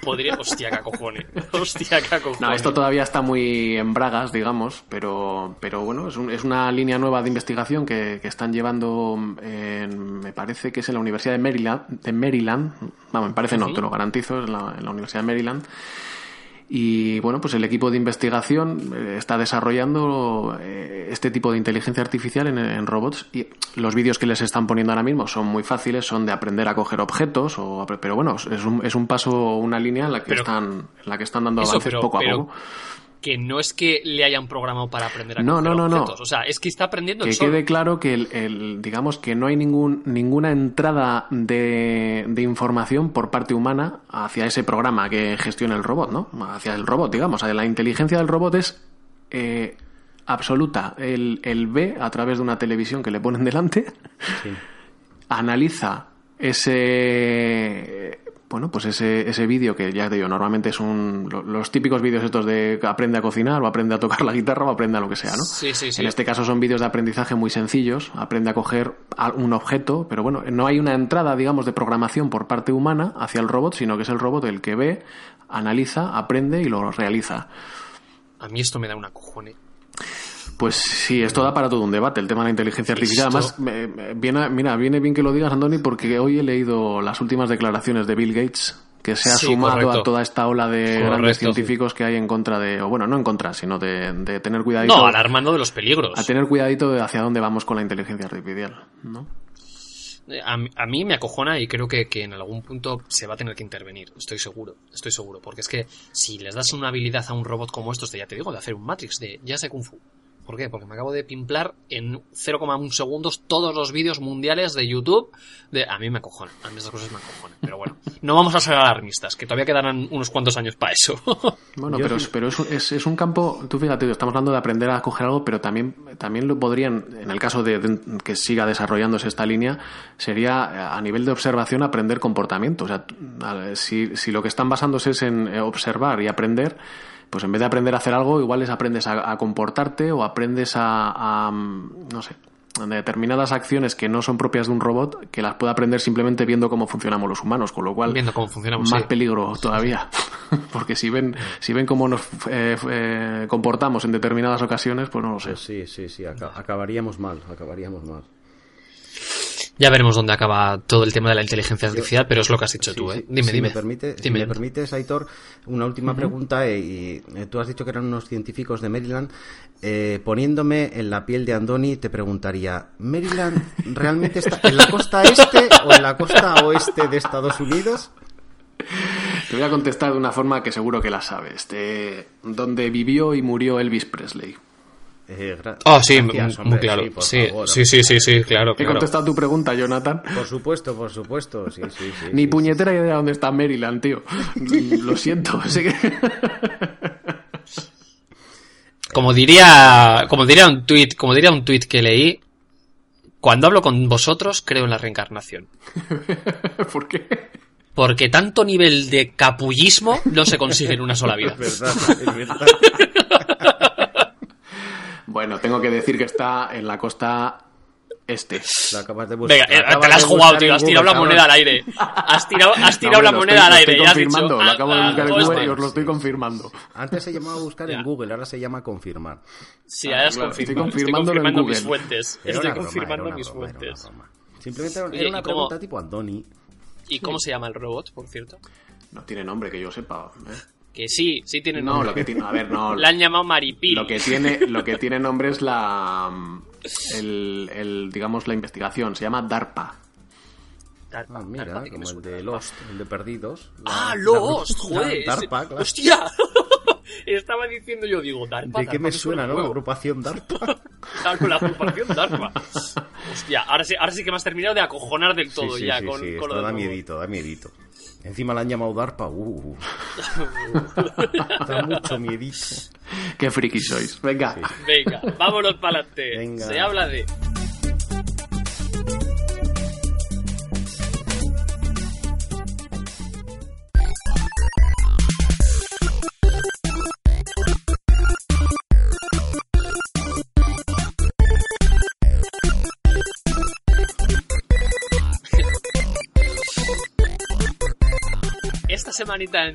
Podría... Hostia, qué cojones. Hostia, qué cojones. No, esto todavía está muy en bragas, digamos, pero, pero bueno, es, un- es una línea nueva de investigación que, que están llevando, en- me parece que es en la Universidad de Maryland, de Maryland, vamos, me parece no, te lo garantizo, es en la, en la Universidad de Maryland. Y bueno, pues el equipo de investigación eh, está desarrollando eh, este tipo de inteligencia artificial en, en robots y los vídeos que les están poniendo ahora mismo son muy fáciles, son de aprender a coger objetos, o, pero bueno, es un, es un paso, una línea en la que, Pero- están, en la que están dando Eso, avances pero- poco a pero poco. Que no es que le hayan programado para aprender a No, coger no, no, no. O sea, es que está aprendiendo que el quede claro que el, el- digamos que no hay ningún ninguna entrada de, de información por parte humana hacia ese programa que gestiona el robot, ¿no? Hacia el robot, digamos. La inteligencia del robot es eh, absoluta. El, el ve a través de una televisión que le ponen delante, analiza ese bueno, pues ese, ese vídeo que ya te digo, normalmente es un, lo- los típicos vídeos estos de aprende a cocinar o aprende a tocar la guitarra o aprende a lo que sea, ¿no? Sí, sí, sí. En este caso son vídeos de aprendizaje muy sencillos, aprende a coger un objeto, pero bueno, no hay una entrada, digamos, de programación por parte humana hacia el robot, sino que es el robot el que ve, analiza, aprende y lo realiza. A mí esto me da una cojone. Pues sí, esto da para todo un debate, el tema de la inteligencia artificial. Esto- Además, me- me- viene, mira, viene bien que lo digas, Andoni, porque hoy he leído las últimas declaraciones de Bill Gates, que se ha Sí, sumado correcto. a toda esta ola de Correcto. grandes científicos que hay en contra de, o bueno, no en contra, sino de, de tener cuidadito. No, alarmando de los peligros. a tener cuidadito de hacia dónde vamos con la inteligencia artificial, ¿no? A, mí- a mí me acojona y creo que, que en algún punto se va a tener que intervenir. Estoy seguro, estoy seguro. Porque es que si les das una habilidad a un robot como estos, de, ya te digo, de hacer un Matrix, de ya sé Kung Fu. ¿Por qué? Porque me acabo de pimplar en 0,1 segundos todos los vídeos mundiales de YouTube. De... A mí me acojonan, a mí estas cosas me acojonan. Pero bueno, no vamos a ser alarmistas, que todavía quedarán unos cuantos años para eso. Bueno, pero, pero es, un- es, es un campo, tú fíjate, estamos hablando de aprender a coger algo, pero también, también lo podrían, en el caso de, de que siga desarrollándose esta línea, sería eh, a nivel de observación aprender comportamiento. O sea, si, si lo que están basándose es en eh, observar y aprender, pues en vez de aprender a hacer algo, igual es aprendes a, a comportarte o aprendes a, a, mm, no sé, determinadas acciones que no son propias de un robot, que las puede aprender simplemente viendo cómo funcionamos los humanos, con lo cual Viendo cómo funcionamos. más sí. peligro todavía. Porque si ven, si ven cómo nos eh, eh, comportamos en determinadas ocasiones, pues no lo sé. Sí, sí, sí, aca- acabaríamos mal, acabaríamos mal. Ya veremos dónde acaba todo el tema de la inteligencia artificial, pero es lo que has dicho Sí, tú, ¿eh? sí. Dime, si dime. Me permite, si Dime. me permites, Aitor, una última pregunta. eh, y, eh, tú has dicho que eran unos científicos de Maryland. Eh, poniéndome en la piel de Andoni, te preguntaría: ¿Maryland realmente está en la costa este o en la costa oeste de Estados Unidos? Te voy a contestar de una forma que seguro que la sabes. De donde vivió y murió Elvis Presley. Eh, Oh, sí, gracias, m- hombre, muy claro. sí, por Sí, favor, sí, sí, sí, sí, claro, He claro. contestado tu pregunta, Jonathan. Por supuesto, por supuesto. Sí, sí, sí, Ni sí, puñetera idea dónde está Maryland, tío. Lo siento. sé que- Como diría, como diría un tweet, como diría un tweet que leí, cuando hablo con vosotros creo en la reencarnación. ¿Por qué? Porque tanto nivel de capullismo no se consigue en una sola vida. Es verdad, es verdad. Bueno, tengo que decir que está en la costa este. Lo de Venga, lo eh, te la has jugado, tío. Has tirado Google, la moneda al aire. Has tirado, has tirado No, la lo moneda estoy- al lo aire estoy y has dicho. confirmando, lo ah, acabo de ah, buscar en Ghostman. Google y os lo estoy confirmando. Antes se llamaba buscar en. Google, ahora se llama confirmar. Sí, ahora has Claro, estoy. Estoy en confirmando mis fuentes. Era Estoy broma, confirmando mis broma, era una fuentes. Simplemente era, Oye, una ¿y cómo- pregunta tipo Andoni. ¿Y cómo se llama el robot, por cierto? No tiene nombre que yo sepa. ¿eh? Que sí, sí tiene No, nombre. lo que tiene. A ver, no. La han llamado Maripil. Lo que tiene, lo que tiene nombre es la. El, el, digamos, la investigación. Se llama DARPA. Darpa, Ah, mira, Darpa, ¿de qué me como el de Lost, el de Perdidos. Ah, Lost, joder. DARPA, claro. Hostia. Estaba diciendo yo, digo, Darpa. ¿De qué Darpa me suena no? La agrupación DARPA. Claro, la agrupación Darpa. Hostia, ahora sí, ahora sí que me has terminado de acojonar del todo sí, sí, ya sí, con, sí, con esto lo da miedito, da miedito. Encima la han llamado DARPA. Uh, da mucho miedito. Qué friki sois. Venga. Venga, vámonos para adelante. Se habla de.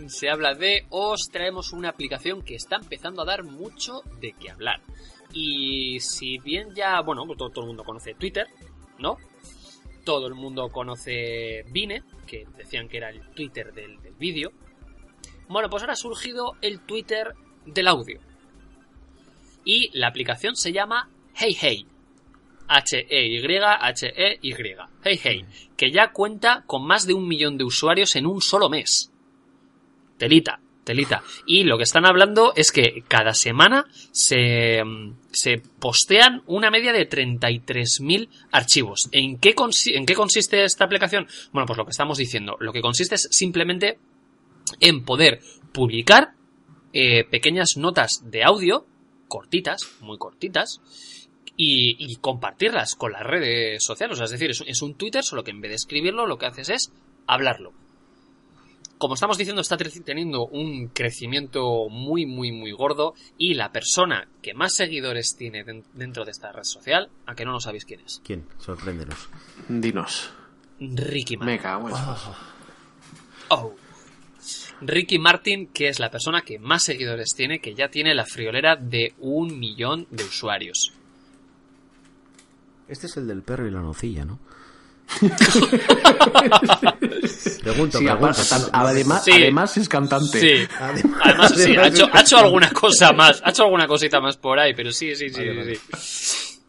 Se habla de os traemos una aplicación que está empezando a dar mucho de qué hablar. Y si bien ya, bueno, todo, todo el mundo conoce Twitter, ¿no? Todo el mundo conoce Vine, que decían que era el Twitter del, del vídeo. Bueno, pues ahora ha surgido el Twitter del audio. Y la aplicación se llama Hey Hey. H-E-Y, H-E-Y. Hey Hey. Que ya cuenta con más de un millón de usuarios en un solo mes. Telita, telita. Y lo que están hablando es que cada semana se, se postean una media de 33.000 archivos. ¿En qué, ¿En qué consiste esta aplicación? Bueno, pues lo que estamos diciendo. Lo que consiste es simplemente en poder publicar eh, pequeñas notas de audio, cortitas, muy cortitas, y, y compartirlas con las redes sociales. O sea, es decir, es, es un Twitter, solo que en vez de escribirlo, lo que haces es hablarlo. Como estamos diciendo, está teniendo un crecimiento muy, muy, muy gordo. Y la persona que más seguidores tiene den- dentro de esta red social, a que no lo sabéis quién es. ¿Quién? Sorpréndenos. Dinos. Ricky Martin. Me cago en eso. Oh. Ricky Martin, que es la persona que más seguidores tiene, que ya tiene la friolera de un millón de usuarios. Este es el del perro y la nocilla, ¿no? pregunto, Sí, pregunto. aparte, tan- además, Sí. además es cantante. Sí. Además- Además, sí, ha hecho, ha hecho alguna cosa más. Ha hecho alguna cosita más por ahí, pero sí, sí, sí, Vale, sí, vale.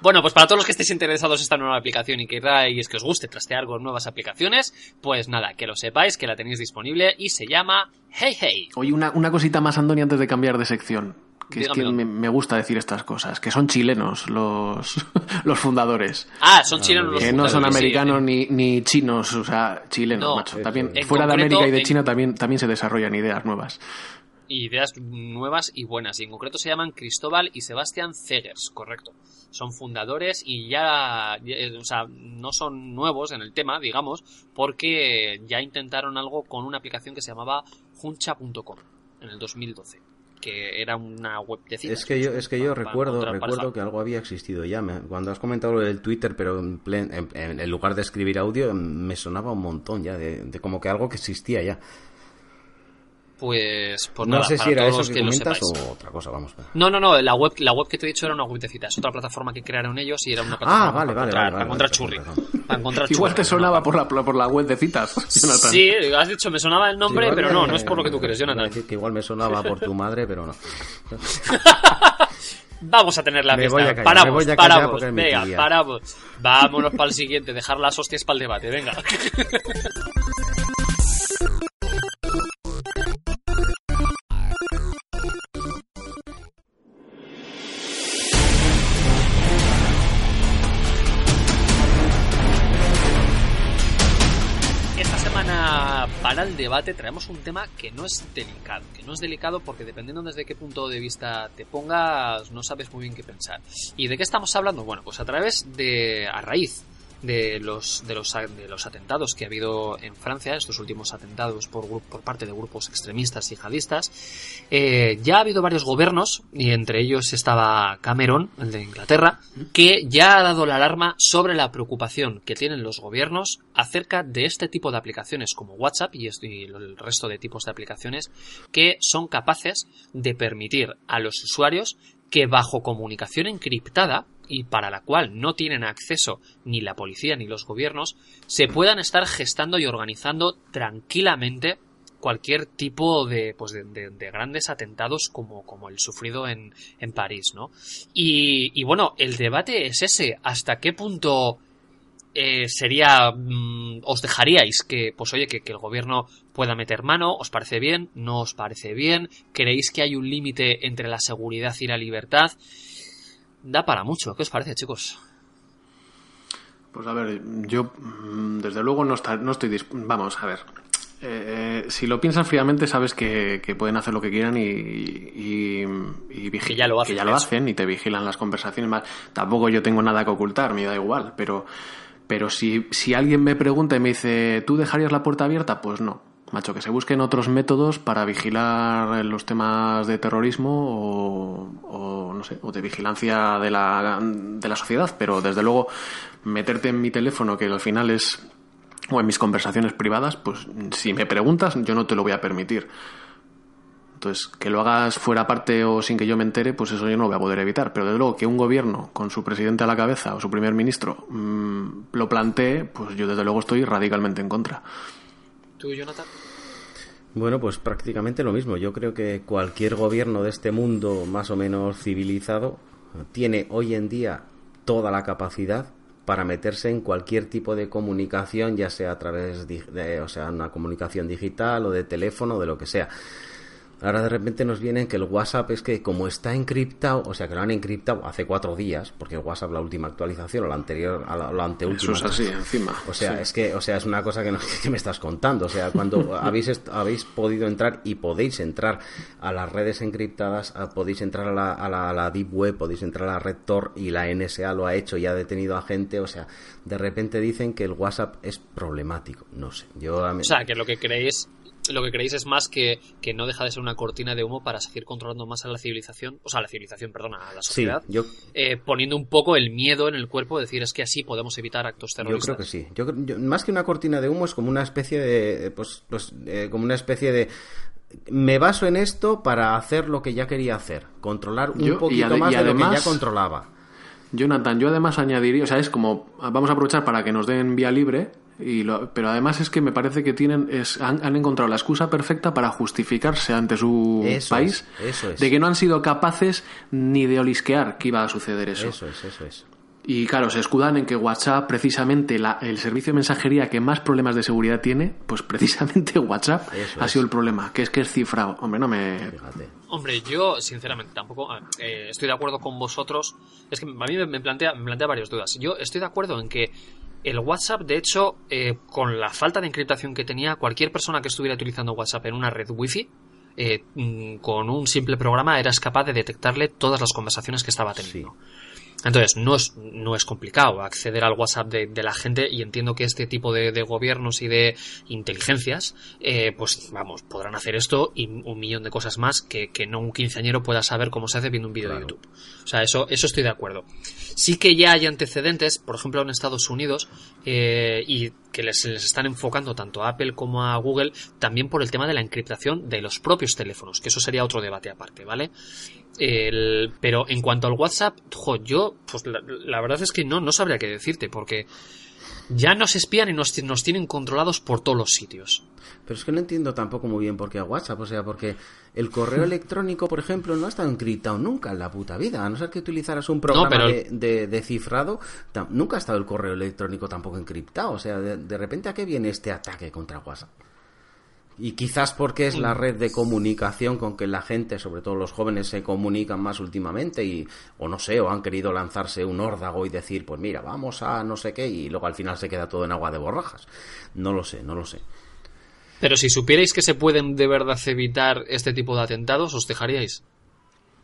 Bueno, pues para todos los que estéis interesados en esta nueva aplicación y queráis que os guste trastear con nuevas aplicaciones, pues nada, que lo sepáis, que la tenéis disponible y se llama Hey Hey. Oye, una, una cosita más, Andoni, antes de cambiar de sección. Que es Dígamelo. que me, me gusta decir estas cosas. Que son chilenos los, los fundadores. Ah, son chilenos los Que no son sí, americanos sí. ni, ni chinos, o sea, chilenos, No, macho. También. En fuera de América y de en- China también, también se desarrollan ideas nuevas. ideas nuevas y buenas. Y en concreto se llaman Cristóbal y Sebastián Zegers, correcto. Son fundadores y ya, ya, eh, o sea, no son nuevos en el tema, digamos, porque ya intentaron algo con una aplicación que se llamaba juncha.com en el 2012, que era una web de. Es que yo, es que yo para- recuerdo, recuerdo que algo había existido ya. Me- Cuando has comentado lo del Twitter, pero en, plen- en, en- en lugar de escribir audio, me sonaba un montón ya, de, de como que algo que existía ya. Pues, pues no nada, sé para si era eso que, que lo comentas o otra cosa, vamos. No, no, no, la web, la web que te he dicho era una web de citas, otra plataforma que crearon ellos y era una plataforma Ah, vale, para vale, encontrar, vale, para vale, encontrar vale, churri. perdón. Para encontrar Igual churri, te sonaba ¿no? por la, por la web de citas, Jonathan. Sí, has dicho, me sonaba el nombre, Sí, pero no, me- no es por lo que tú crees, Jonathan. decir que igual me sonaba por tu madre, pero no. Vamos a tener la Me fiesta. paramos, paramos. Venga, paramos. Vámonos para el siguiente, dejar las hostias para el debate, venga. para el debate traemos un tema que no es delicado, que no es delicado porque dependiendo desde qué punto de vista te pongas no sabes muy bien qué pensar. ¿Y de qué estamos hablando? Bueno, pues a través de, a raíz de los, de los, de los atentados que ha habido en Francia, estos últimos atentados por, por parte de grupos extremistas y jihadistas, eh, ya ha habido varios gobiernos, y entre ellos estaba Cameron, el de Inglaterra, que ya ha dado la alarma sobre la preocupación que tienen los gobiernos acerca de este tipo de aplicaciones como WhatsApp y el resto de tipos de aplicaciones que son capaces de permitir a los usuarios que bajo comunicación encriptada y para la cual no tienen acceso ni la policía ni los gobiernos, se puedan estar gestando y organizando tranquilamente cualquier tipo de, pues de, de- de grandes atentados como, como el sufrido en, en París, ¿no? Y, y bueno, el debate es ese, ¿hasta qué punto eh, sería, mm, os dejaríais que, pues oye, que, que el gobierno pueda meter mano, ¿os parece bien? ¿No os parece bien? ¿Creéis que hay un límite entre la seguridad y la libertad? Da para mucho, ¿qué os parece, chicos? Pues a ver, yo mm, desde luego no, está- no estoy Vamos, a ver. Eh, eh, si lo piensas fríamente, sabes que, que pueden hacer lo que quieran y, y, y Que ya lo hacen, que ya lo eso. hacen y te vigilan las conversaciones. Más. Tampoco yo tengo nada que ocultar, me da igual. Pero, pero si, si alguien me pregunta y me dice, ¿tú dejarías la puerta abierta? Pues no. Macho, que se busquen otros métodos para vigilar los temas de terrorismo o, o, no sé, o de vigilancia de la, de la sociedad, pero desde luego meterte en mi teléfono, que al final es, o en mis conversaciones privadas, pues si me preguntas, yo no te lo voy a permitir. Entonces, que lo hagas fuera parte o sin que yo me entere, pues eso yo no lo voy a poder evitar. Pero desde luego que un gobierno con su presidente a la cabeza o su primer ministro mm, lo plantee, pues yo desde luego estoy radicalmente en contra. ¿Tú, Jonathan? Bueno, pues prácticamente lo mismo. Yo creo que cualquier gobierno de este mundo más o menos civilizado tiene hoy en día toda la capacidad para meterse en cualquier tipo de comunicación, ya sea a través de, o sea, una comunicación digital o de teléfono o de lo que sea. Ahora de repente nos vienen que el WhatsApp es que como está encriptado, o sea que lo han encriptado hace cuatro días, porque el WhatsApp la última actualización o la anterior, a la, la Eso anteúltima. es así, encima. O sea, Sí. es que, o sea, es una cosa que, no, que me estás contando. O sea, cuando habéis, habéis podido entrar y podéis entrar a las redes encriptadas, a- podéis entrar a la, a, la, a la Deep Web, podéis entrar a la Red Tor y la NSA lo ha hecho y ha detenido a gente. O sea, de repente dicen que el WhatsApp es problemático. No sé. Yo a mí- O sea, que lo que creéis lo que creéis es más que, que no deja de ser una cortina de humo para seguir controlando más a la civilización, o sea, a la civilización, perdona, a la sí, sociedad, yo, eh, poniendo un poco el miedo en el cuerpo, decir es que así podemos evitar actos Yo terroristas. creo que sí. Yo, creo- yo- más que una cortina de humo es como una especie de, pues, pues, eh, como una especie de me baso en esto para hacer lo que ya quería hacer, controlar un Yo- y poquito ade- más y de lo que ya además- controlaba. Jonathan, yo además añadiría, o sea, es como, vamos a aprovechar para que nos den vía libre, y lo- pero además es que me parece que tienen, es, han, han encontrado la excusa perfecta para justificarse ante su Eso país es, eso es. de que no han sido capaces ni de olisquear que iba a suceder eso. Eso es, eso es. Y claro, se escudan en que WhatsApp, precisamente la- el servicio de mensajería que más problemas de seguridad tiene, pues precisamente WhatsApp Eso ha es. sido el problema, que es que es cifrado. Hombre, no me... Fíjate. Hombre, yo sinceramente tampoco eh, estoy de acuerdo con vosotros. Es que a mí me- me plantea, me plantea varias dudas. Yo estoy de acuerdo en que el WhatsApp, de hecho, eh, con la falta de encriptación que tenía, cualquier persona que estuviera utilizando WhatsApp en una red wifi, eh, mm, con un simple programa eras capaz de detectarle todas las conversaciones que estaba teniendo. Entonces, no es, no es complicado acceder al WhatsApp de, de la gente y entiendo que este tipo de, de gobiernos y de inteligencias, eh, pues vamos, podrán hacer esto y un millón de cosas más que, que no un quinceañero pueda saber cómo se hace viendo un vídeo de. YouTube. O sea, eso, eso estoy de acuerdo. Sí que ya hay antecedentes, por ejemplo en Estados Unidos, eh, y que les, les están enfocando tanto a Apple como a Google también por el tema de la encriptación de los propios teléfonos, que eso sería otro debate aparte, ¿vale? El- pero en cuanto al WhatsApp, jo, yo, pues la, la verdad es que no, no sabría qué decirte, porque ya nos espían y nos, nos tienen controlados por todos los sitios. Pero es que no entiendo tampoco muy bien por qué a WhatsApp. O sea, porque el correo electrónico, por ejemplo, no ha estado encriptado nunca en la puta vida. A no ser que utilizaras un programa pero- de, de- de cifrado, nunca ha estado el correo electrónico tampoco encriptado. O sea, de, de repente, ¿a qué viene este ataque contra WhatsApp? Y quizás porque es la red de comunicación con que la gente, sobre todo los jóvenes, se comunican más últimamente y, o no sé, o han querido lanzarse un órdago y decir, pues mira, vamos a no sé qué, y luego al final se queda todo en agua de borrajas. No lo sé, no lo sé. Pero si supierais que se pueden de verdad evitar este tipo de atentados, ¿os dejaríais?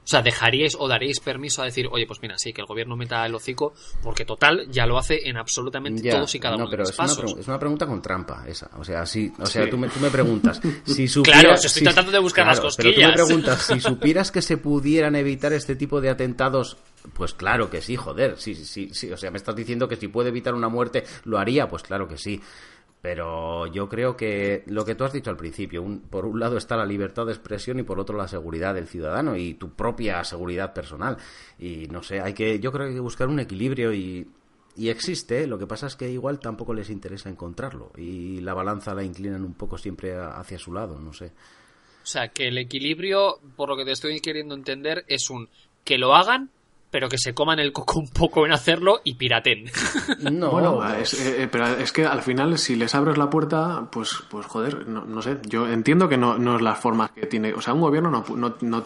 O sea, ¿dejaríais o daríais permiso a decir, oye, pues mira, sí, que el gobierno meta el hocico, porque total, ya lo hace en absolutamente Ya, todos y cada no, uno pero de los es una, pasos? pregu- es una pregunta con trampa esa. O sea, si, o sea Sí. tú, me, tú me preguntas si supieras... Claro, si estoy tratando de buscar las Pero tú me cosquillas. preguntas si supieras que se pudieran evitar este tipo de atentados... Pues claro que sí, joder. Sí, sí, sí. O sea, me estás diciendo que si puede evitar una muerte, ¿lo haría? Pues claro que sí. Pero yo creo que lo que tú has dicho al principio, un- por un lado está la libertad de expresión y por otro la seguridad del ciudadano y tu propia seguridad personal. Y no sé, hay que, yo creo que hay que buscar un equilibrio y, y existe, lo que pasa es que igual tampoco les interesa encontrarlo y la balanza la inclinan un poco siempre hacia su lado, no sé. O sea, que el equilibrio, por lo que te estoy queriendo entender, es un que lo hagan, pero que se coman el coco un poco en hacerlo y piraten. No, Bueno, es, eh, eh, pero es que al final, si les abres la puerta, pues, pues joder, no, no sé. Yo entiendo que no, no es las formas que tiene. O sea, un gobierno no, pu- no, no,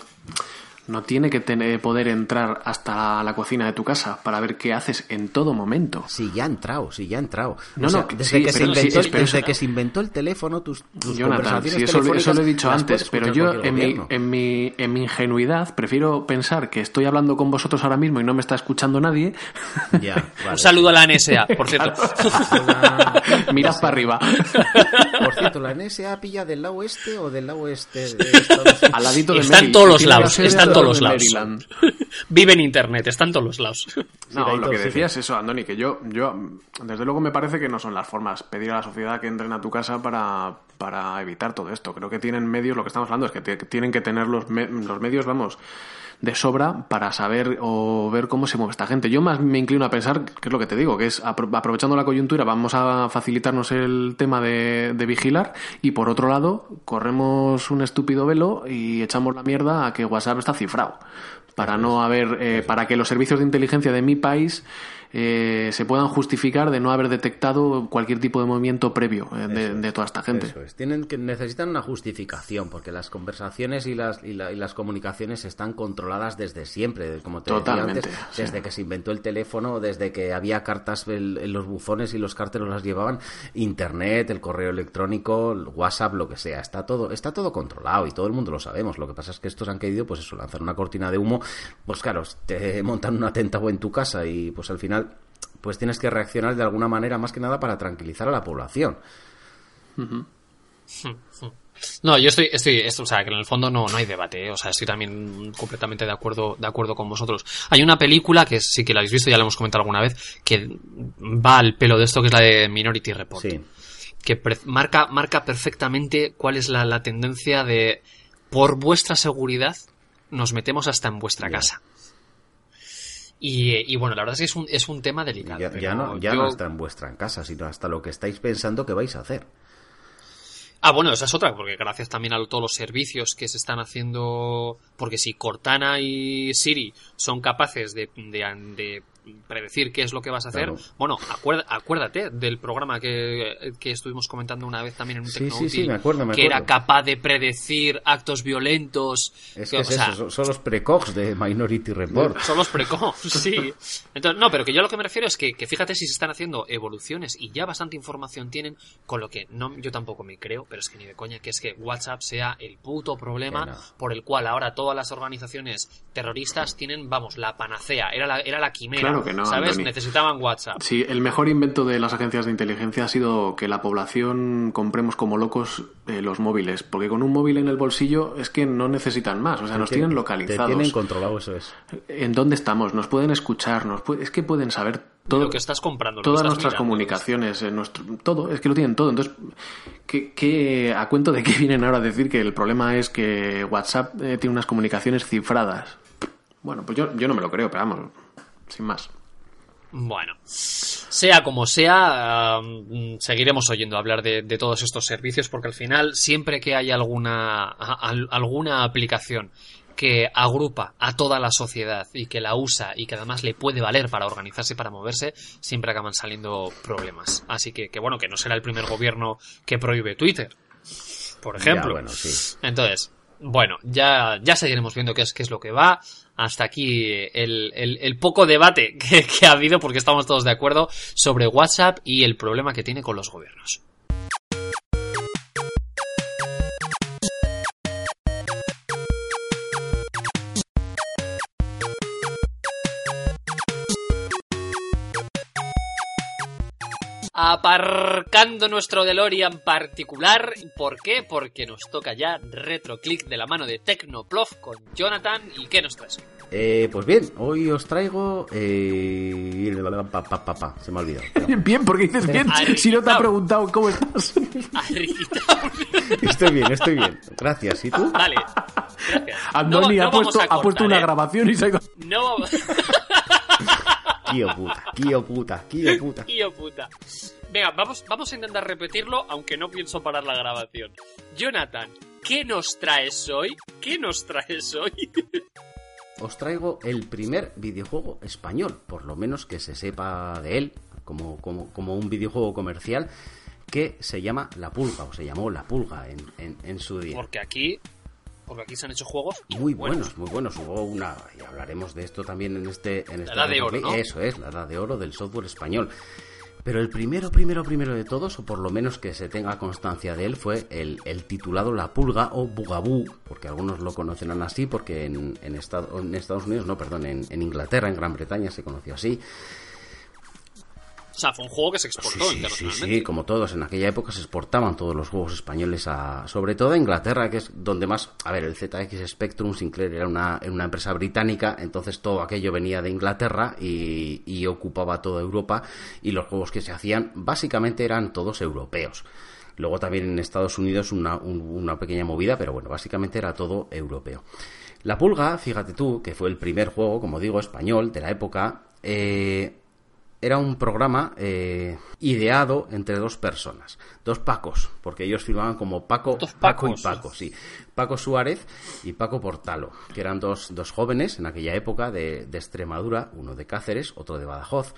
no tiene que tener, poder entrar hasta la cocina de tu casa para ver qué haces en todo momento. Sí, ya ha entrado, sí, ya ha entrado. No, O sea, no, desde, sí, que se inventó, sí, pero desde eso- que se inventó el teléfono, tus, tus Jonathan, conversaciones sí, eso, lo he dicho antes, pero yo en mi, en, mi, en mi ingenuidad prefiero pensar que estoy hablando con vosotros ahora mismo y no me está escuchando nadie. Ya, vale. Un saludo a la NSA, por cierto. Mirad para arriba. Por cierto, ¿la NSA pilla del lado este o del lado este de Estados Unidos? Al ladito de Está en Mary- todos los lados, todos los lados. Maryland. Vive en internet, está en todos los lados. No, lo todo que decías es eso, Andoni, que yo, yo, desde luego me parece que no son las formas pedir a la sociedad que entren a tu casa para, para evitar todo esto. Creo que tienen medios, lo que estamos hablando es que tienen que tener los, me- los medios, vamos, de sobra para saber o ver cómo se mueve esta gente. Yo más me inclino a pensar, que es lo que te digo, que es apro- aprovechando la coyuntura, vamos a facilitarnos el tema de, de vigilar y por otro lado, corremos un estúpido velo y echamos la mierda a que WhatsApp está cifrado. Para no haber, eh, para que los servicios de inteligencia de mi país eh, se puedan justificar de no haber detectado cualquier tipo de movimiento previo eh, de, de toda esta gente. Eso es. Tienen que necesitan una justificación porque las conversaciones y las y, la- y las comunicaciones están controladas desde siempre, como te Totalmente, decía antes, sí. desde que se inventó el teléfono, desde que había cartas en, los buzones y los carteros las llevaban, internet, el correo electrónico, el WhatsApp, lo que sea, está todo está todo controlado y todo el mundo lo sabemos. Lo que pasa es que estos han querido pues eso, lanzar una cortina de humo, pues claro, te montan un atentado en tu casa y pues al final pues tienes que reaccionar de alguna manera más que nada para tranquilizar a la población. No, yo estoy, estoy, esto, o sea, que en el fondo no, no hay debate, ¿eh? o sea, estoy también completamente de acuerdo, de acuerdo con vosotros. Hay una película que sí que la habéis visto, ya la hemos comentado alguna vez, que va al pelo de esto, que es la de Minority Report. Sí. que marca, marca perfectamente cuál es la, la tendencia de por vuestra seguridad nos metemos hasta en vuestra casa. Y, y bueno, la verdad es que es un, es un tema delicado. Ya, ya no, ya yo- no está en vuestra casa, sino hasta lo que estáis pensando que vais a hacer. Ah, bueno, esa es otra, porque gracias también a todos los servicios que se están haciendo, porque si Cortana y Siri son capaces de, de- de predecir qué es lo que vas a hacer, Claro. bueno, acuerda- acuérdate del programa que, que estuvimos comentando una vez también en un Sí, Tecnoútil, sí, sí, me acuerdo, me que era capaz de predecir actos violentos. Es que, que o es sea, eso, son- los precogs de Minority Report. son los preco, sí. Entonces, no, pero que yo a lo que me refiero es que, que fíjate si se están haciendo evoluciones y ya bastante información tienen, con lo que no, yo tampoco me creo, pero es que ni de coña, que es que WhatsApp sea el puto problema no. por el cual ahora todas las organizaciones terroristas tienen, vamos, la panacea, era la, era la quimera, Claro que no, ¿sabes? Necesitaban WhatsApp. Sí, el mejor invento de las agencias de inteligencia ha sido que la población compremos como locos eh, los móviles, porque con un móvil en el bolsillo es que no necesitan más, o sea, nos Te- tienen Te localizados. tienen controlado, eso es. en dónde estamos, nos pueden escuchar, nos pu- es que pueden saber Todo- lo que estás comprando. lo que Todas estás nuestras mirando. comunicaciones, eh, nuestro, todo, es que lo tienen todo. Entonces, ¿qué, qué- a cuento de qué vienen ahora a decir que el problema es que WhatsApp eh, tiene unas comunicaciones cifradas? Bueno, pues yo, yo no me lo creo, pero vamos, sin más. Bueno, sea como sea, mm, seguiremos oyendo hablar de, de todos estos servicios porque al final, siempre que hay alguna, a- alguna aplicación que agrupa a toda la sociedad y que la usa y que además le puede valer para organizarse y para moverse, siempre acaban saliendo problemas. Así que, que bueno, que no será el primer gobierno que prohíbe Twitter, por ejemplo. Ya, bueno, sí. Entonces, bueno, ya, ya seguiremos viendo qué es, qué es lo que va. Hasta aquí el, el- el poco debate que, que ha habido, porque estamos todos de acuerdo, sobre WhatsApp y el problema que tiene con los gobiernos. Aparcando nuestro DeLorean particular. ¿Por qué? Porque nos toca ya RetroClick de la mano de Tecnoplof con Jonathan. ¿Y qué nos traes? Eh, pues bien, hoy os traigo. Eh... pa, pa, pa, pa, se me ha olvidado. Bien, porque dices bien, si no te ha preguntado cómo estás. Estoy bien, estoy bien. Gracias. ¿Y tú? Vale. Gracias. Andoni No- no ha, puesto, ha puesto una ¿eh? grabación y se ha ido- No vamos. Kio puta, Kio puta, Kio puta. Puta. Venga, vamos, vamos a intentar repetirlo, aunque no pienso parar la grabación. Jonathan, ¿qué nos traes hoy? ¿Qué nos traes hoy? Os traigo el primer videojuego español, por lo menos que se sepa de él, como, como, como un videojuego comercial, que se llama La Pulga, o se llamó La Pulga en, en, en su día. Porque aquí. Porque aquí se han hecho juegos Muy buenos, muy buenos. Hubo una, y hablaremos de esto también en este... En esta edad de oro. Eso es, la edad de oro del software español. Pero el primero, primero, primero de todos, o por lo menos que se tenga constancia de él, fue el, el titulado La Pulga o Bugaboo, porque algunos lo conocerán así, porque en, en, Estado- en Estados Unidos, no, perdón, en, en Inglaterra, en Gran Bretaña se conoció así. O sea, fue un juego que se exportó Sí, sí, sí, internacionalmente. sí, como todos. En aquella época se exportaban todos los juegos españoles a, sobre todo a Inglaterra, que es donde más, a ver, el ZX Spectrum Sinclair era una, una empresa británica, entonces todo aquello venía de Inglaterra y, y ocupaba toda Europa y los juegos que se hacían básicamente eran todos europeos. Luego también en Estados Unidos una, un- una pequeña movida, pero bueno, básicamente era todo europeo. La Pulga, fíjate tú, que fue el primer juego, como digo, español de la época, eh, era un programa eh, ideado entre dos personas, dos Pacos, porque ellos firmaban como Paco, Paco y. Paco, sí. Paco Suárez y Paco Portalo, que eran dos, dos jóvenes en aquella época de, de Extremadura, uno de Cáceres, otro de Badajoz,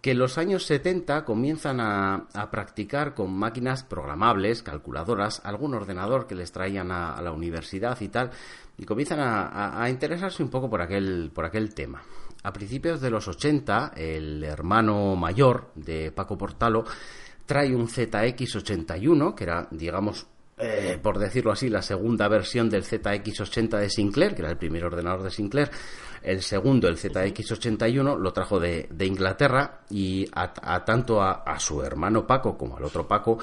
que en los años 70 comienzan a, a practicar con máquinas programables, calculadoras, algún ordenador que les traían a, a la universidad y tal, y comienzan a, a- a interesarse un poco por aquel, por aquel tema. A principios de los 80, el hermano mayor de Paco Portalo trae un ZX81, que era, digamos, eh, por decirlo así, la segunda versión del ZX80 de Sinclair, que era el primer ordenador de Sinclair. El segundo, el ZX81, lo trajo de, de Inglaterra y a, a tanto a, su hermano Paco como al otro Paco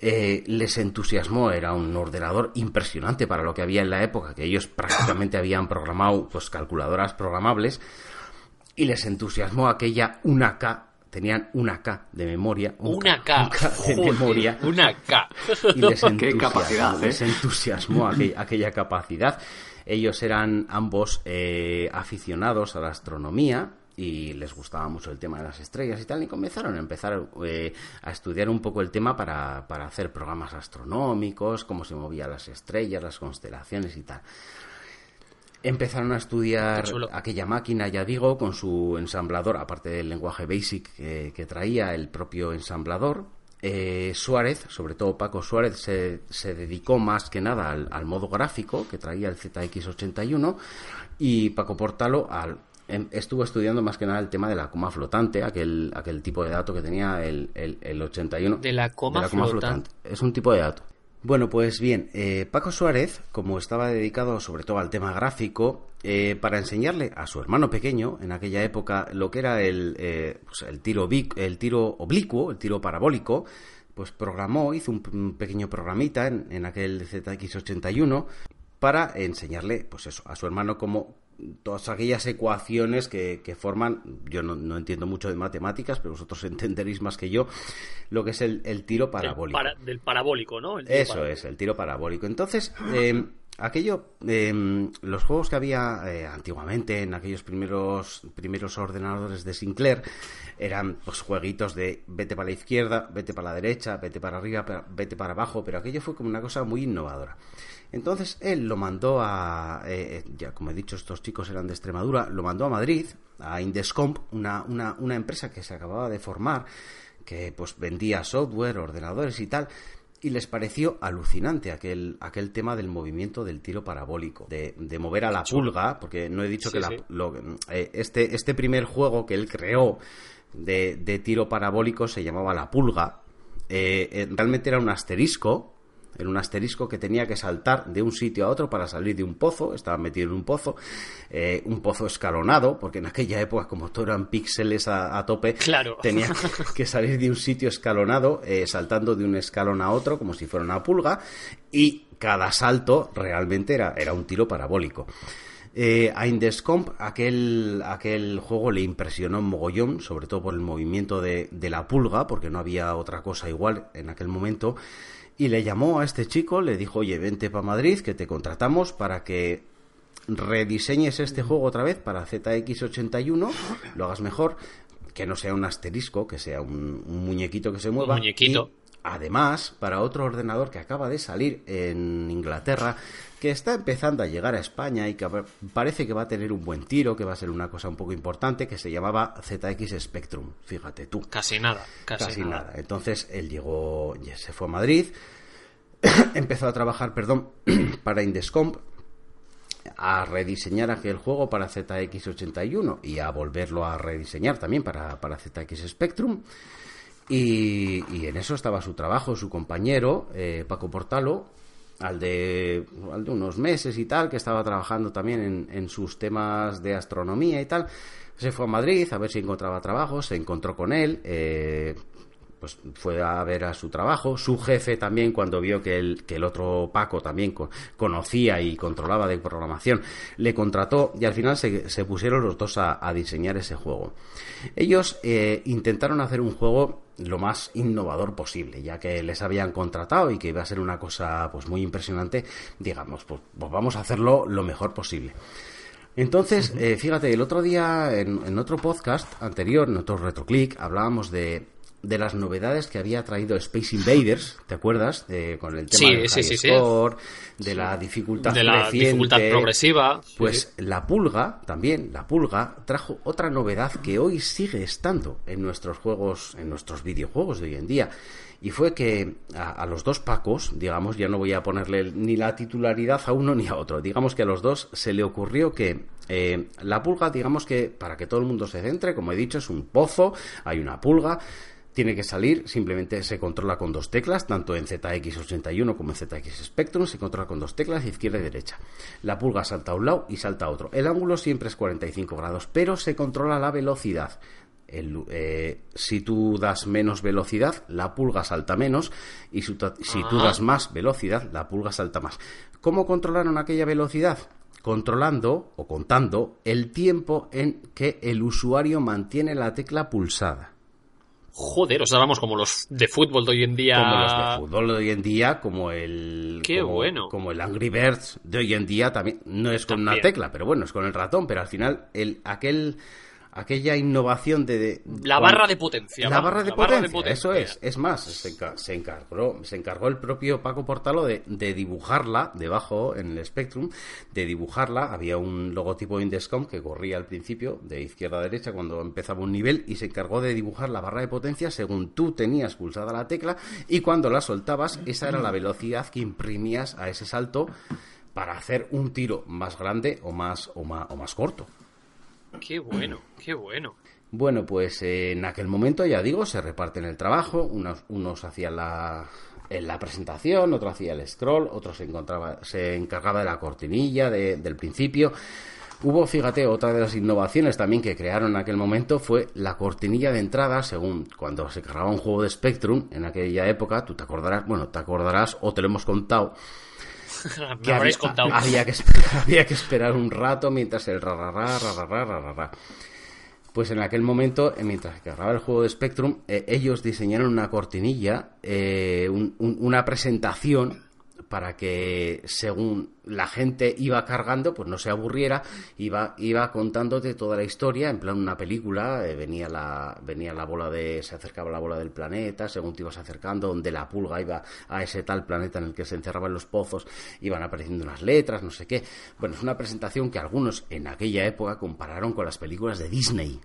eh, les entusiasmó. Era un ordenador impresionante para lo que había en la época, que ellos prácticamente habían programado pues calculadoras programables y les entusiasmó aquella 1K. Tenían una K de memoria. un Una K. un K de Joder, memoria Una K. y les Qué entusiasmó, capacidad, ¿eh? les entusiasmó aquel- aquella capacidad. Ellos eran ambos eh, aficionados a la astronomía y les gustaba mucho el tema de las estrellas y tal, y comenzaron a empezar eh, a estudiar un poco el tema para, para hacer programas astronómicos, cómo se movían las estrellas, las constelaciones y tal. Empezaron a estudiar aquella máquina, ya digo, con su ensamblador, aparte del lenguaje BASIC que, que traía el propio ensamblador. Eh, Suárez, sobre todo Paco Suárez, se, se dedicó más que nada al, al modo gráfico que traía el ZX81 y Paco Portalo al, em- estuvo estudiando más que nada el tema de la coma flotante, aquel, aquel tipo de dato que tenía el, el, el 81. De la coma flotante. Es un tipo de dato. Bueno, pues bien, eh, Paco Suárez, como estaba dedicado sobre todo al tema gráfico, eh, para enseñarle a su hermano pequeño, en aquella época, lo que era el, eh, pues el, tiro, el tiro oblicuo, el tiro parabólico, pues programó, hizo un pequeño programita en, en aquel ZX81 para enseñarle, pues eso, a su hermano cómo todas aquellas ecuaciones que, que forman, yo no, no, entiendo mucho de matemáticas, pero vosotros entenderéis más que yo, lo que es el, el tiro parabólico. Del, para, del parabólico, ¿no? Eso parabólico. es, el tiro parabólico. Entonces, eh, aquello, eh, los juegos que había eh, antiguamente en aquellos primeros, primeros ordenadores de Sinclair eran pues jueguitos de vete para la izquierda, vete para la derecha, vete para arriba, vete para abajo, pero aquello fue como una cosa muy innovadora. Entonces él lo mandó a, eh, ya como he dicho, estos chicos eran de Extremadura, lo mandó a Madrid, a Indescomp, una, una, una empresa que se acababa de formar, que pues vendía software, ordenadores y tal, y les pareció alucinante aquel, aquel tema del movimiento del tiro parabólico, de, de mover a la pulga, porque no he dicho Sí, que la- sí. lo- eh, este, este primer juego que él creó de, de tiro parabólico se llamaba la pulga, eh, eh, realmente era un asterisco, era un asterisco que tenía que saltar de un sitio a otro para salir de un pozo, estaba metido en un pozo, eh, un pozo escalonado, porque en aquella época, como todo eran píxeles a, a tope, Claro. tenía que salir de un sitio escalonado, eh, saltando de un escalón a otro, como si fuera una pulga, y cada salto realmente era, era un tiro parabólico. Eh, a Indescomp aquel, aquel juego le impresionó mogollón, sobre todo por el movimiento de, de la pulga, porque no había otra cosa igual en aquel momento, y le llamó a este chico, le dijo, oye, vente para Madrid, que te contratamos para que rediseñes este juego otra vez para ZX81, lo hagas mejor, que no sea un asterisco, que sea un, un muñequito que se mueva. muñequito. y, además, para otro ordenador que acaba de salir en Inglaterra, que está empezando a llegar a España y que pa- parece que va a tener un buen tiro, que va a ser una cosa un poco importante, que se llamaba ZX Spectrum. Fíjate tú. Casi nada, casi, Casi nada. nada. Entonces él llegó, ya se fue a Madrid, empezó a trabajar, perdón, para Indescomp, a rediseñar aquel juego para ZX81 y a volverlo a rediseñar también para, para ZX Spectrum. Y, y en eso estaba su trabajo, su compañero, eh, Paco Portalo, al de, al de unos meses y tal, que estaba trabajando también en, en sus temas de astronomía y tal. Se fue a Madrid a ver si encontraba trabajo, se encontró con él, eh, pues fue a ver a su trabajo. Su jefe también, cuando vio que el, otro Paco también co- conocía y controlaba de programación, le contrató y al final se, se pusieron los dos a, a diseñar ese juego. Ellos eh, intentaron hacer un juego lo más innovador posible, ya que les habían contratado y que iba a ser una cosa pues muy impresionante, digamos, pues, pues vamos a hacerlo lo mejor posible. Entonces, eh, fíjate, el otro día en, en otro podcast anterior, en otro retroclick, hablábamos de, de las novedades que había traído Space Invaders, ¿te acuerdas? De- con el tema Sí, del sí, high sí, sí. score, de la dificultad De la creciente. dificultad progresiva. Pues la pulga, también, la pulga, trajo otra novedad que hoy sigue estando en nuestros juegos, en nuestros videojuegos de hoy en día. Y fue que a, a los dos Pacos, digamos, ya no voy a ponerle ni la titularidad a uno ni a otro, digamos que a los dos se le ocurrió que eh, la pulga, digamos que para que todo el mundo se centre, como he dicho, es un pozo, hay una pulga, tiene que salir, simplemente se controla con dos teclas, tanto en ZX81 como en ZX Spectrum, se controla con dos teclas, izquierda y derecha. La pulga salta a un lado y salta a otro. El ángulo siempre es 45 grados, pero se controla la velocidad. El, eh, si tú das menos velocidad, la pulga salta menos, y si, tú- si tú das más velocidad, la pulga salta más. ¿Cómo controlaron aquella velocidad? Controlando o contando el tiempo en que el usuario mantiene la tecla pulsada. Joder, o sea, vamos como los de fútbol de hoy en día. como los de fútbol de hoy en día, como el Qué como, bueno. como el Angry Birds de hoy en día también no es con una tecla, pero bueno, es con el ratón, pero al final el aquel aquella innovación de, de- La barra de potencia. la barra de, la potencia, eso es. Es más, se, enca- se encargó, se encargó el propio Paco Portalo de, de dibujarla debajo en el Spectrum, de dibujarla. Había un logotipo de Indescom que corría al principio, de izquierda a derecha, cuando empezaba un nivel, y se encargó de dibujar la barra de potencia según tú tenías pulsada la tecla, y cuando la soltabas, esa era la velocidad que imprimías a ese salto para hacer un tiro más grande o más, o más, o más corto. Qué bueno, qué bueno. Bueno, pues eh, en aquel momento, ya digo, se reparten el trabajo, unos, unos hacían la, en la presentación, otro hacía el scroll, otro se, encontraba, se encargaba de la cortinilla de- del principio. Hubo, fíjate, otra de las innovaciones también que crearon en aquel momento fue la cortinilla de entrada, según cuando se cargaba un juego de Spectrum en aquella época, tú te acordarás, bueno, te acordarás o te lo hemos contado, Me habréis contado. Había que, esperar, había que esperar un rato mientras el rarará, rarará, rarará. Pues en aquel momento, eh, mientras que grababa el juego de Spectrum, eh, ellos diseñaron una cortinilla, eh, un- un- una presentación para que según la gente iba cargando, pues no se aburriera, iba, iba contándote toda la historia, en plan una película, eh, venía la, venía la bola de, se acercaba la bola del planeta, según te ibas acercando, donde la pulga iba a ese tal planeta en el que se encerraban los pozos, iban apareciendo unas letras, no sé qué. Bueno, es una presentación que algunos en aquella época compararon con las películas de Disney.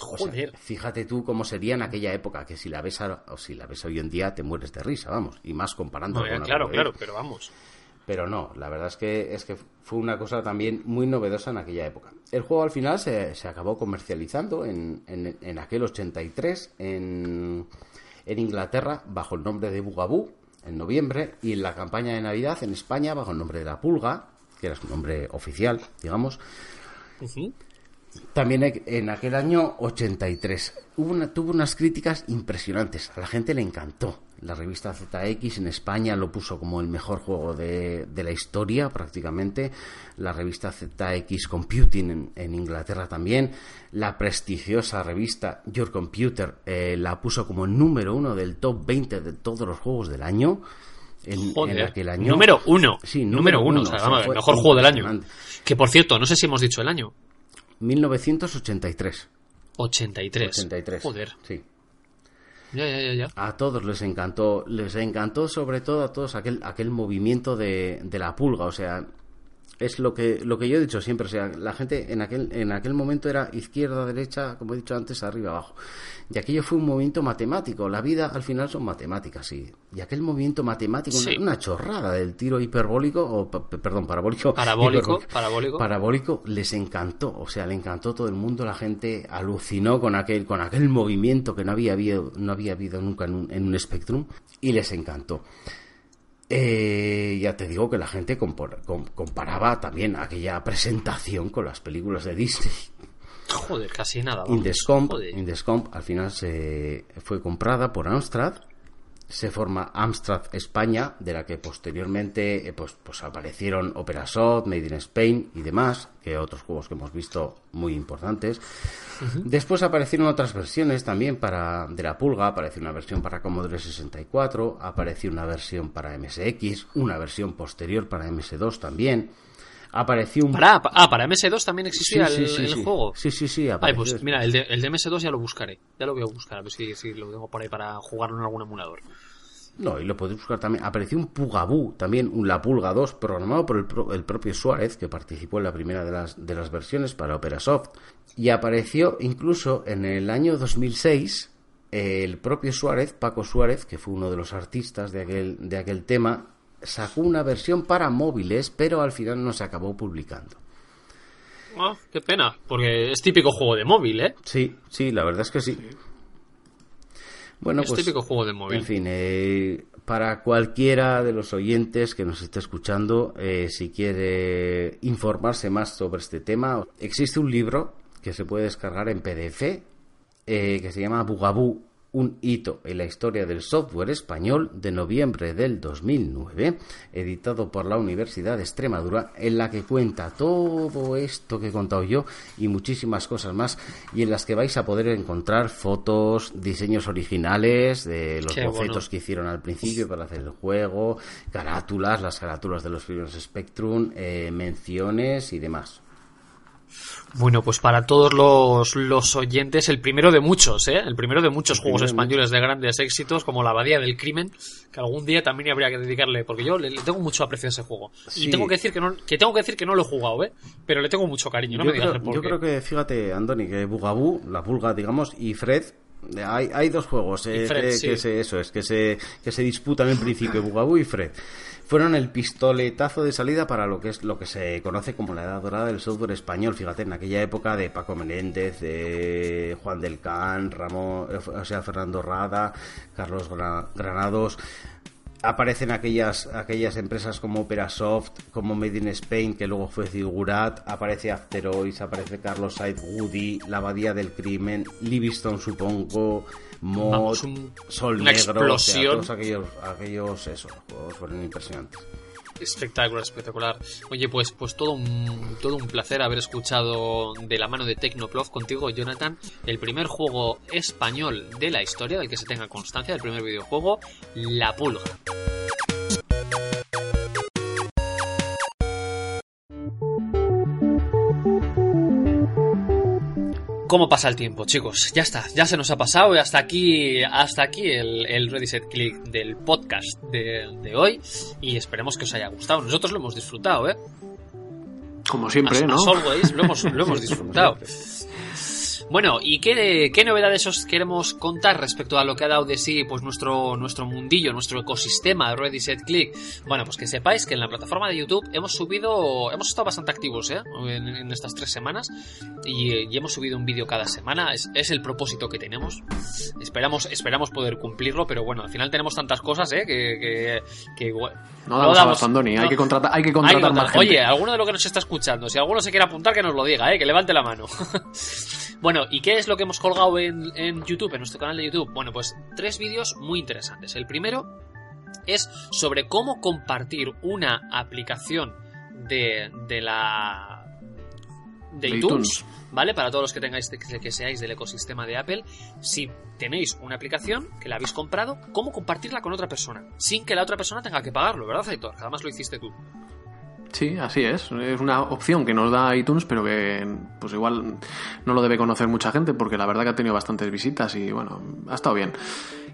O sea, Joder. fíjate tú cómo sería en aquella época, que si la ves a- o si la ves hoy en día te mueres de risa, vamos, y más comparando No, con claro, claro, pero vamos. Pero no, la verdad es que, es que fue una cosa también muy novedosa en aquella época. El juego al final se, se acabó comercializando en, en, en aquel 83 en, en Inglaterra bajo el nombre de Bugaboo en noviembre y en la campaña de Navidad en España bajo el nombre de La Pulga, que era su nombre oficial, digamos, Ujú. También e- en aquel año 83 hubo una- tuvo unas críticas impresionantes. A la gente le encantó. La revista ZX en España lo puso como el mejor juego de, de la historia prácticamente. La revista ZX Computing en, en Inglaterra también. La prestigiosa revista Your Computer eh, la puso como el número uno del top 20 de todos los juegos del año. En, Joder. en aquel año. Número uno. Sí, número, uno. uno, o sea, vamos, el mejor juego del año. Que por cierto, no sé si hemos dicho el año. 1983. 83. 83. Joder. Sí. Ya, ya, ya, ya. A todos les encantó, les encantó sobre todo a todos aquel, aquel movimiento de, de la pulga, o sea, es lo que, lo que yo he dicho siempre, o sea, la gente en aquel, en aquel momento era izquierda, derecha, como he dicho antes, arriba, abajo. Y aquello fue un movimiento matemático, la vida al final son matemáticas, sí. Y aquel movimiento matemático, Sí. una, una chorrada del tiro hiperbólico, o perdón, parabólico. Parabólico, parabólico. parabólico les encantó, o sea, le encantó todo el mundo, la gente alucinó con aquel, con aquel movimiento que no había habido, no había habido nunca en un, en un Spectrum y les encantó. Eh, ya te digo que la gente comparaba también aquella presentación con las películas de Disney. Joder, casi nada. Indescomp. Indescomp al final se fue comprada por Amstrad. Se forma Amstrad España, de la que posteriormente eh, pues, pues aparecieron Operasoft, Made in Spain y demás, que otros juegos que hemos visto muy importantes. Después aparecieron otras versiones también para de la Pulga, apareció una versión para Commodore 64, apareció una versión para MSX, una versión posterior para MS2 también. Apareció un Para, ah, para MS2 también existía Sí, el, sí, sí, el juego. Sí, sí, sí, Ay, pues mira, el de, el de MS2 ya lo buscaré. Ya lo voy a buscar, a ver si, si lo tengo por ahí para jugarlo en algún emulador. No, y lo podéis buscar también. Apareció un Pugaboo, también un La Pulga 2, programado por el, pro- el propio Suárez, que participó en la primera de las, de las versiones para Operasoft. Y apareció incluso en el año 2006 el propio Suárez, Paco Suárez, que fue uno de los artistas de aquel, de aquel tema, sacó una versión para móviles, pero al final no se acabó publicando. Ah, qué pena, porque es típico juego de móvil, ¿eh? Sí, sí, la verdad es que sí. Bueno, es pues, típico juego de móvil. En fin, eh, para cualquiera de los oyentes que nos esté escuchando, eh, si quiere informarse más sobre este tema, existe un libro que se puede descargar en PDF eh, que se llama Bugaboo, un hito en la historia del software español de noviembre del 2009, editado por la Universidad de Extremadura, en la que cuenta todo esto que he contado yo y muchísimas cosas más, y en las que vais a poder encontrar fotos, diseños originales de los Qué bocetos bueno. que hicieron al principio para hacer el juego, carátulas, las carátulas de los primeros Spectrum, eh, menciones y demás. Bueno, pues para todos los, los oyentes, el primero de muchos, ¿eh? El primero de muchos El juegos españoles de grandes éxitos, como La Abadía del Crimen, que algún día también habría que dedicarle, porque yo le, le tengo mucho aprecio a ese juego. Sí. Y tengo que decir que no, que tengo que decir que no lo he jugado, ¿eh? Pero le tengo mucho cariño, no yo me digas creo, por yo qué. creo que, fíjate, Andoni, que Bugaboo, la pulga, digamos, y Fred, hay, hay dos juegos eh, Fred, que, sí. que se, eso es, que se, que se disputan en principio, Bugaboo y Fred. Fueron el pistoletazo de salida para lo que es lo que se conoce como la edad dorada del software español. Fíjate, en aquella época de Paco Menéndez, de Juan del Can, Ramón, eh, o sea, Fernando Rada, Carlos Gra- Granados, aparecen aquellas aquellas empresas como Operasoft, como Made in Spain, que luego fue Zigurat, aparece Afterois, aparece Carlos Said Woody, La Abadía del Crimen, Livingston supongo, Mod, Vamos, un- Sol una Negro, explosión. o sea, todos aquellos, aquellos esos juegos fueron impresionantes. Espectacular, espectacular. Oye, pues, pues todo un, todo un placer haber escuchado de la mano de Tecnoplov contigo, Jonathan, el primer juego español de la historia del que se tenga constancia, el primer videojuego, La Pulga. ¿Cómo pasa el tiempo, chicos? Ya está, ya se nos ha pasado y hasta aquí, hasta aquí el, el Ready Set Click del podcast de, de hoy y esperemos que os haya gustado. Nosotros lo hemos disfrutado, ¿eh? Como siempre, As- ¿no? as always, lo hemos, lo hemos disfrutado. Bueno, ¿y qué, qué novedades os queremos contar respecto a lo que ha dado de sí pues nuestro, nuestro mundillo, nuestro ecosistema Ready Set Click? Bueno, pues que sepáis que en la plataforma de YouTube hemos subido, hemos estado bastante activos ¿eh? en, en estas tres semanas y, y hemos subido un vídeo cada semana. Es, es el propósito que tenemos. Esperamos, esperamos poder cumplirlo, pero bueno, al final tenemos tantas cosas ¿eh? que, que, que igual- No damos abasto, Andoni. Hay no- que contratar, hay que hay que contratar más gente. Oye, alguno de los que nos está escuchando, si alguno se quiere apuntar, que nos lo diga, ¿eh? que levante la mano. bueno, ¿y qué es lo que hemos colgado en, en YouTube, en nuestro canal de YouTube? Bueno, pues tres vídeos muy interesantes. El primero es sobre cómo compartir una aplicación de, de la... de, iTunes. ¿vale? Para todos los que tengáis que, que seáis del ecosistema de Apple, si tenéis una aplicación que la habéis comprado, cómo compartirla con otra persona, sin que la otra persona tenga que pagarlo, ¿verdad, Aitor? Que además lo hiciste tú. Sí, así es. Es una opción que nos da iTunes, pero que pues igual no lo debe conocer mucha gente porque la verdad que ha tenido bastantes visitas y bueno, ha estado bien.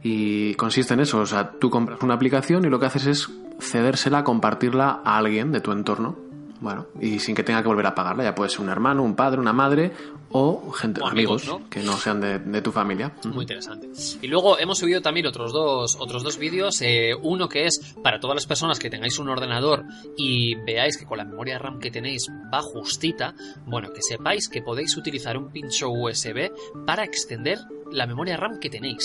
Y consiste en eso, o sea, tú compras una aplicación y lo que haces es cedérsela, compartirla a alguien de tu entorno. Bueno, y sin que tenga que volver a pagarla, ya puede ser un hermano, un padre, una madre o gente, O amigos, amigos, ¿no? que no sean de, de tu familia. Muy interesante. Y luego hemos subido también otros dos, otros dos vídeos. eh, uno que es para todas las personas que tengáis un ordenador y veáis que con la memoria RAM que tenéis va justita. Bueno, que sepáis que podéis utilizar un pincho USB para extender la memoria RAM que tenéis.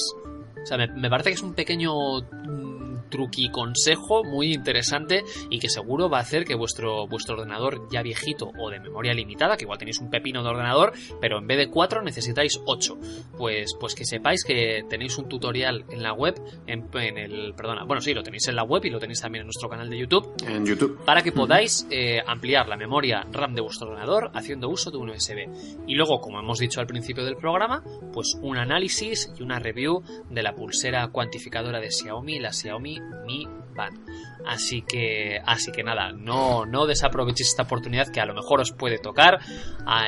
O sea, me, me parece que es un pequeño mm, truqui consejo muy interesante y que seguro va a hacer que vuestro, vuestro ordenador ya viejito o de memoria limitada, que igual tenéis un pepino de ordenador, pero en vez de 4 necesitáis 8. Pues, pues que sepáis que tenéis un tutorial en la web, en, en el, perdona, bueno, sí, lo tenéis en la web y lo tenéis también en nuestro canal de YouTube, En YouTube. para que podáis eh, ampliar la memoria RAM de vuestro ordenador haciendo uso de un USB. Y luego, como hemos dicho al principio del programa, pues un análisis y una review de la pulsera cuantificadora de Xiaomi, la Xiaomi Mi Band. Así que, así que nada, no, no desaprovechéis esta oportunidad que a lo mejor os puede tocar.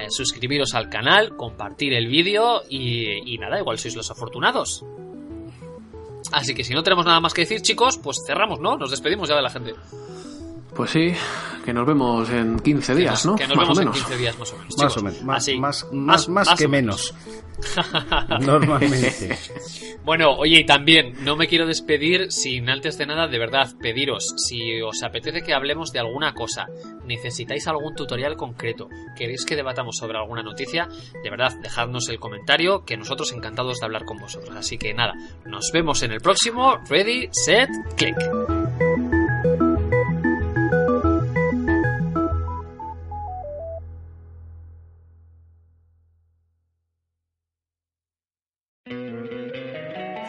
suscribiros al canal, compartir el vídeo y, y nada, igual sois los afortunados. Así que si no tenemos nada más que decir, chicos, pues cerramos, ¿no? Nos despedimos ya de la gente. Pues sí, que nos vemos en 15 Que días, nos- ¿no? Que nos Más vemos o en menos. 15 días más o menos. Más chicos. o menos. Más, Así. más, más, más que o menos. Normalmente. Bueno, oye, y también no me quiero despedir sin antes de nada, de verdad, pediros, si os apetece que hablemos de alguna cosa, necesitáis algún tutorial concreto, queréis que debatamos sobre alguna noticia, de verdad, dejadnos el comentario, que nosotros encantados de hablar con vosotros. Así que nada, nos vemos en el próximo Ready, Set, Click.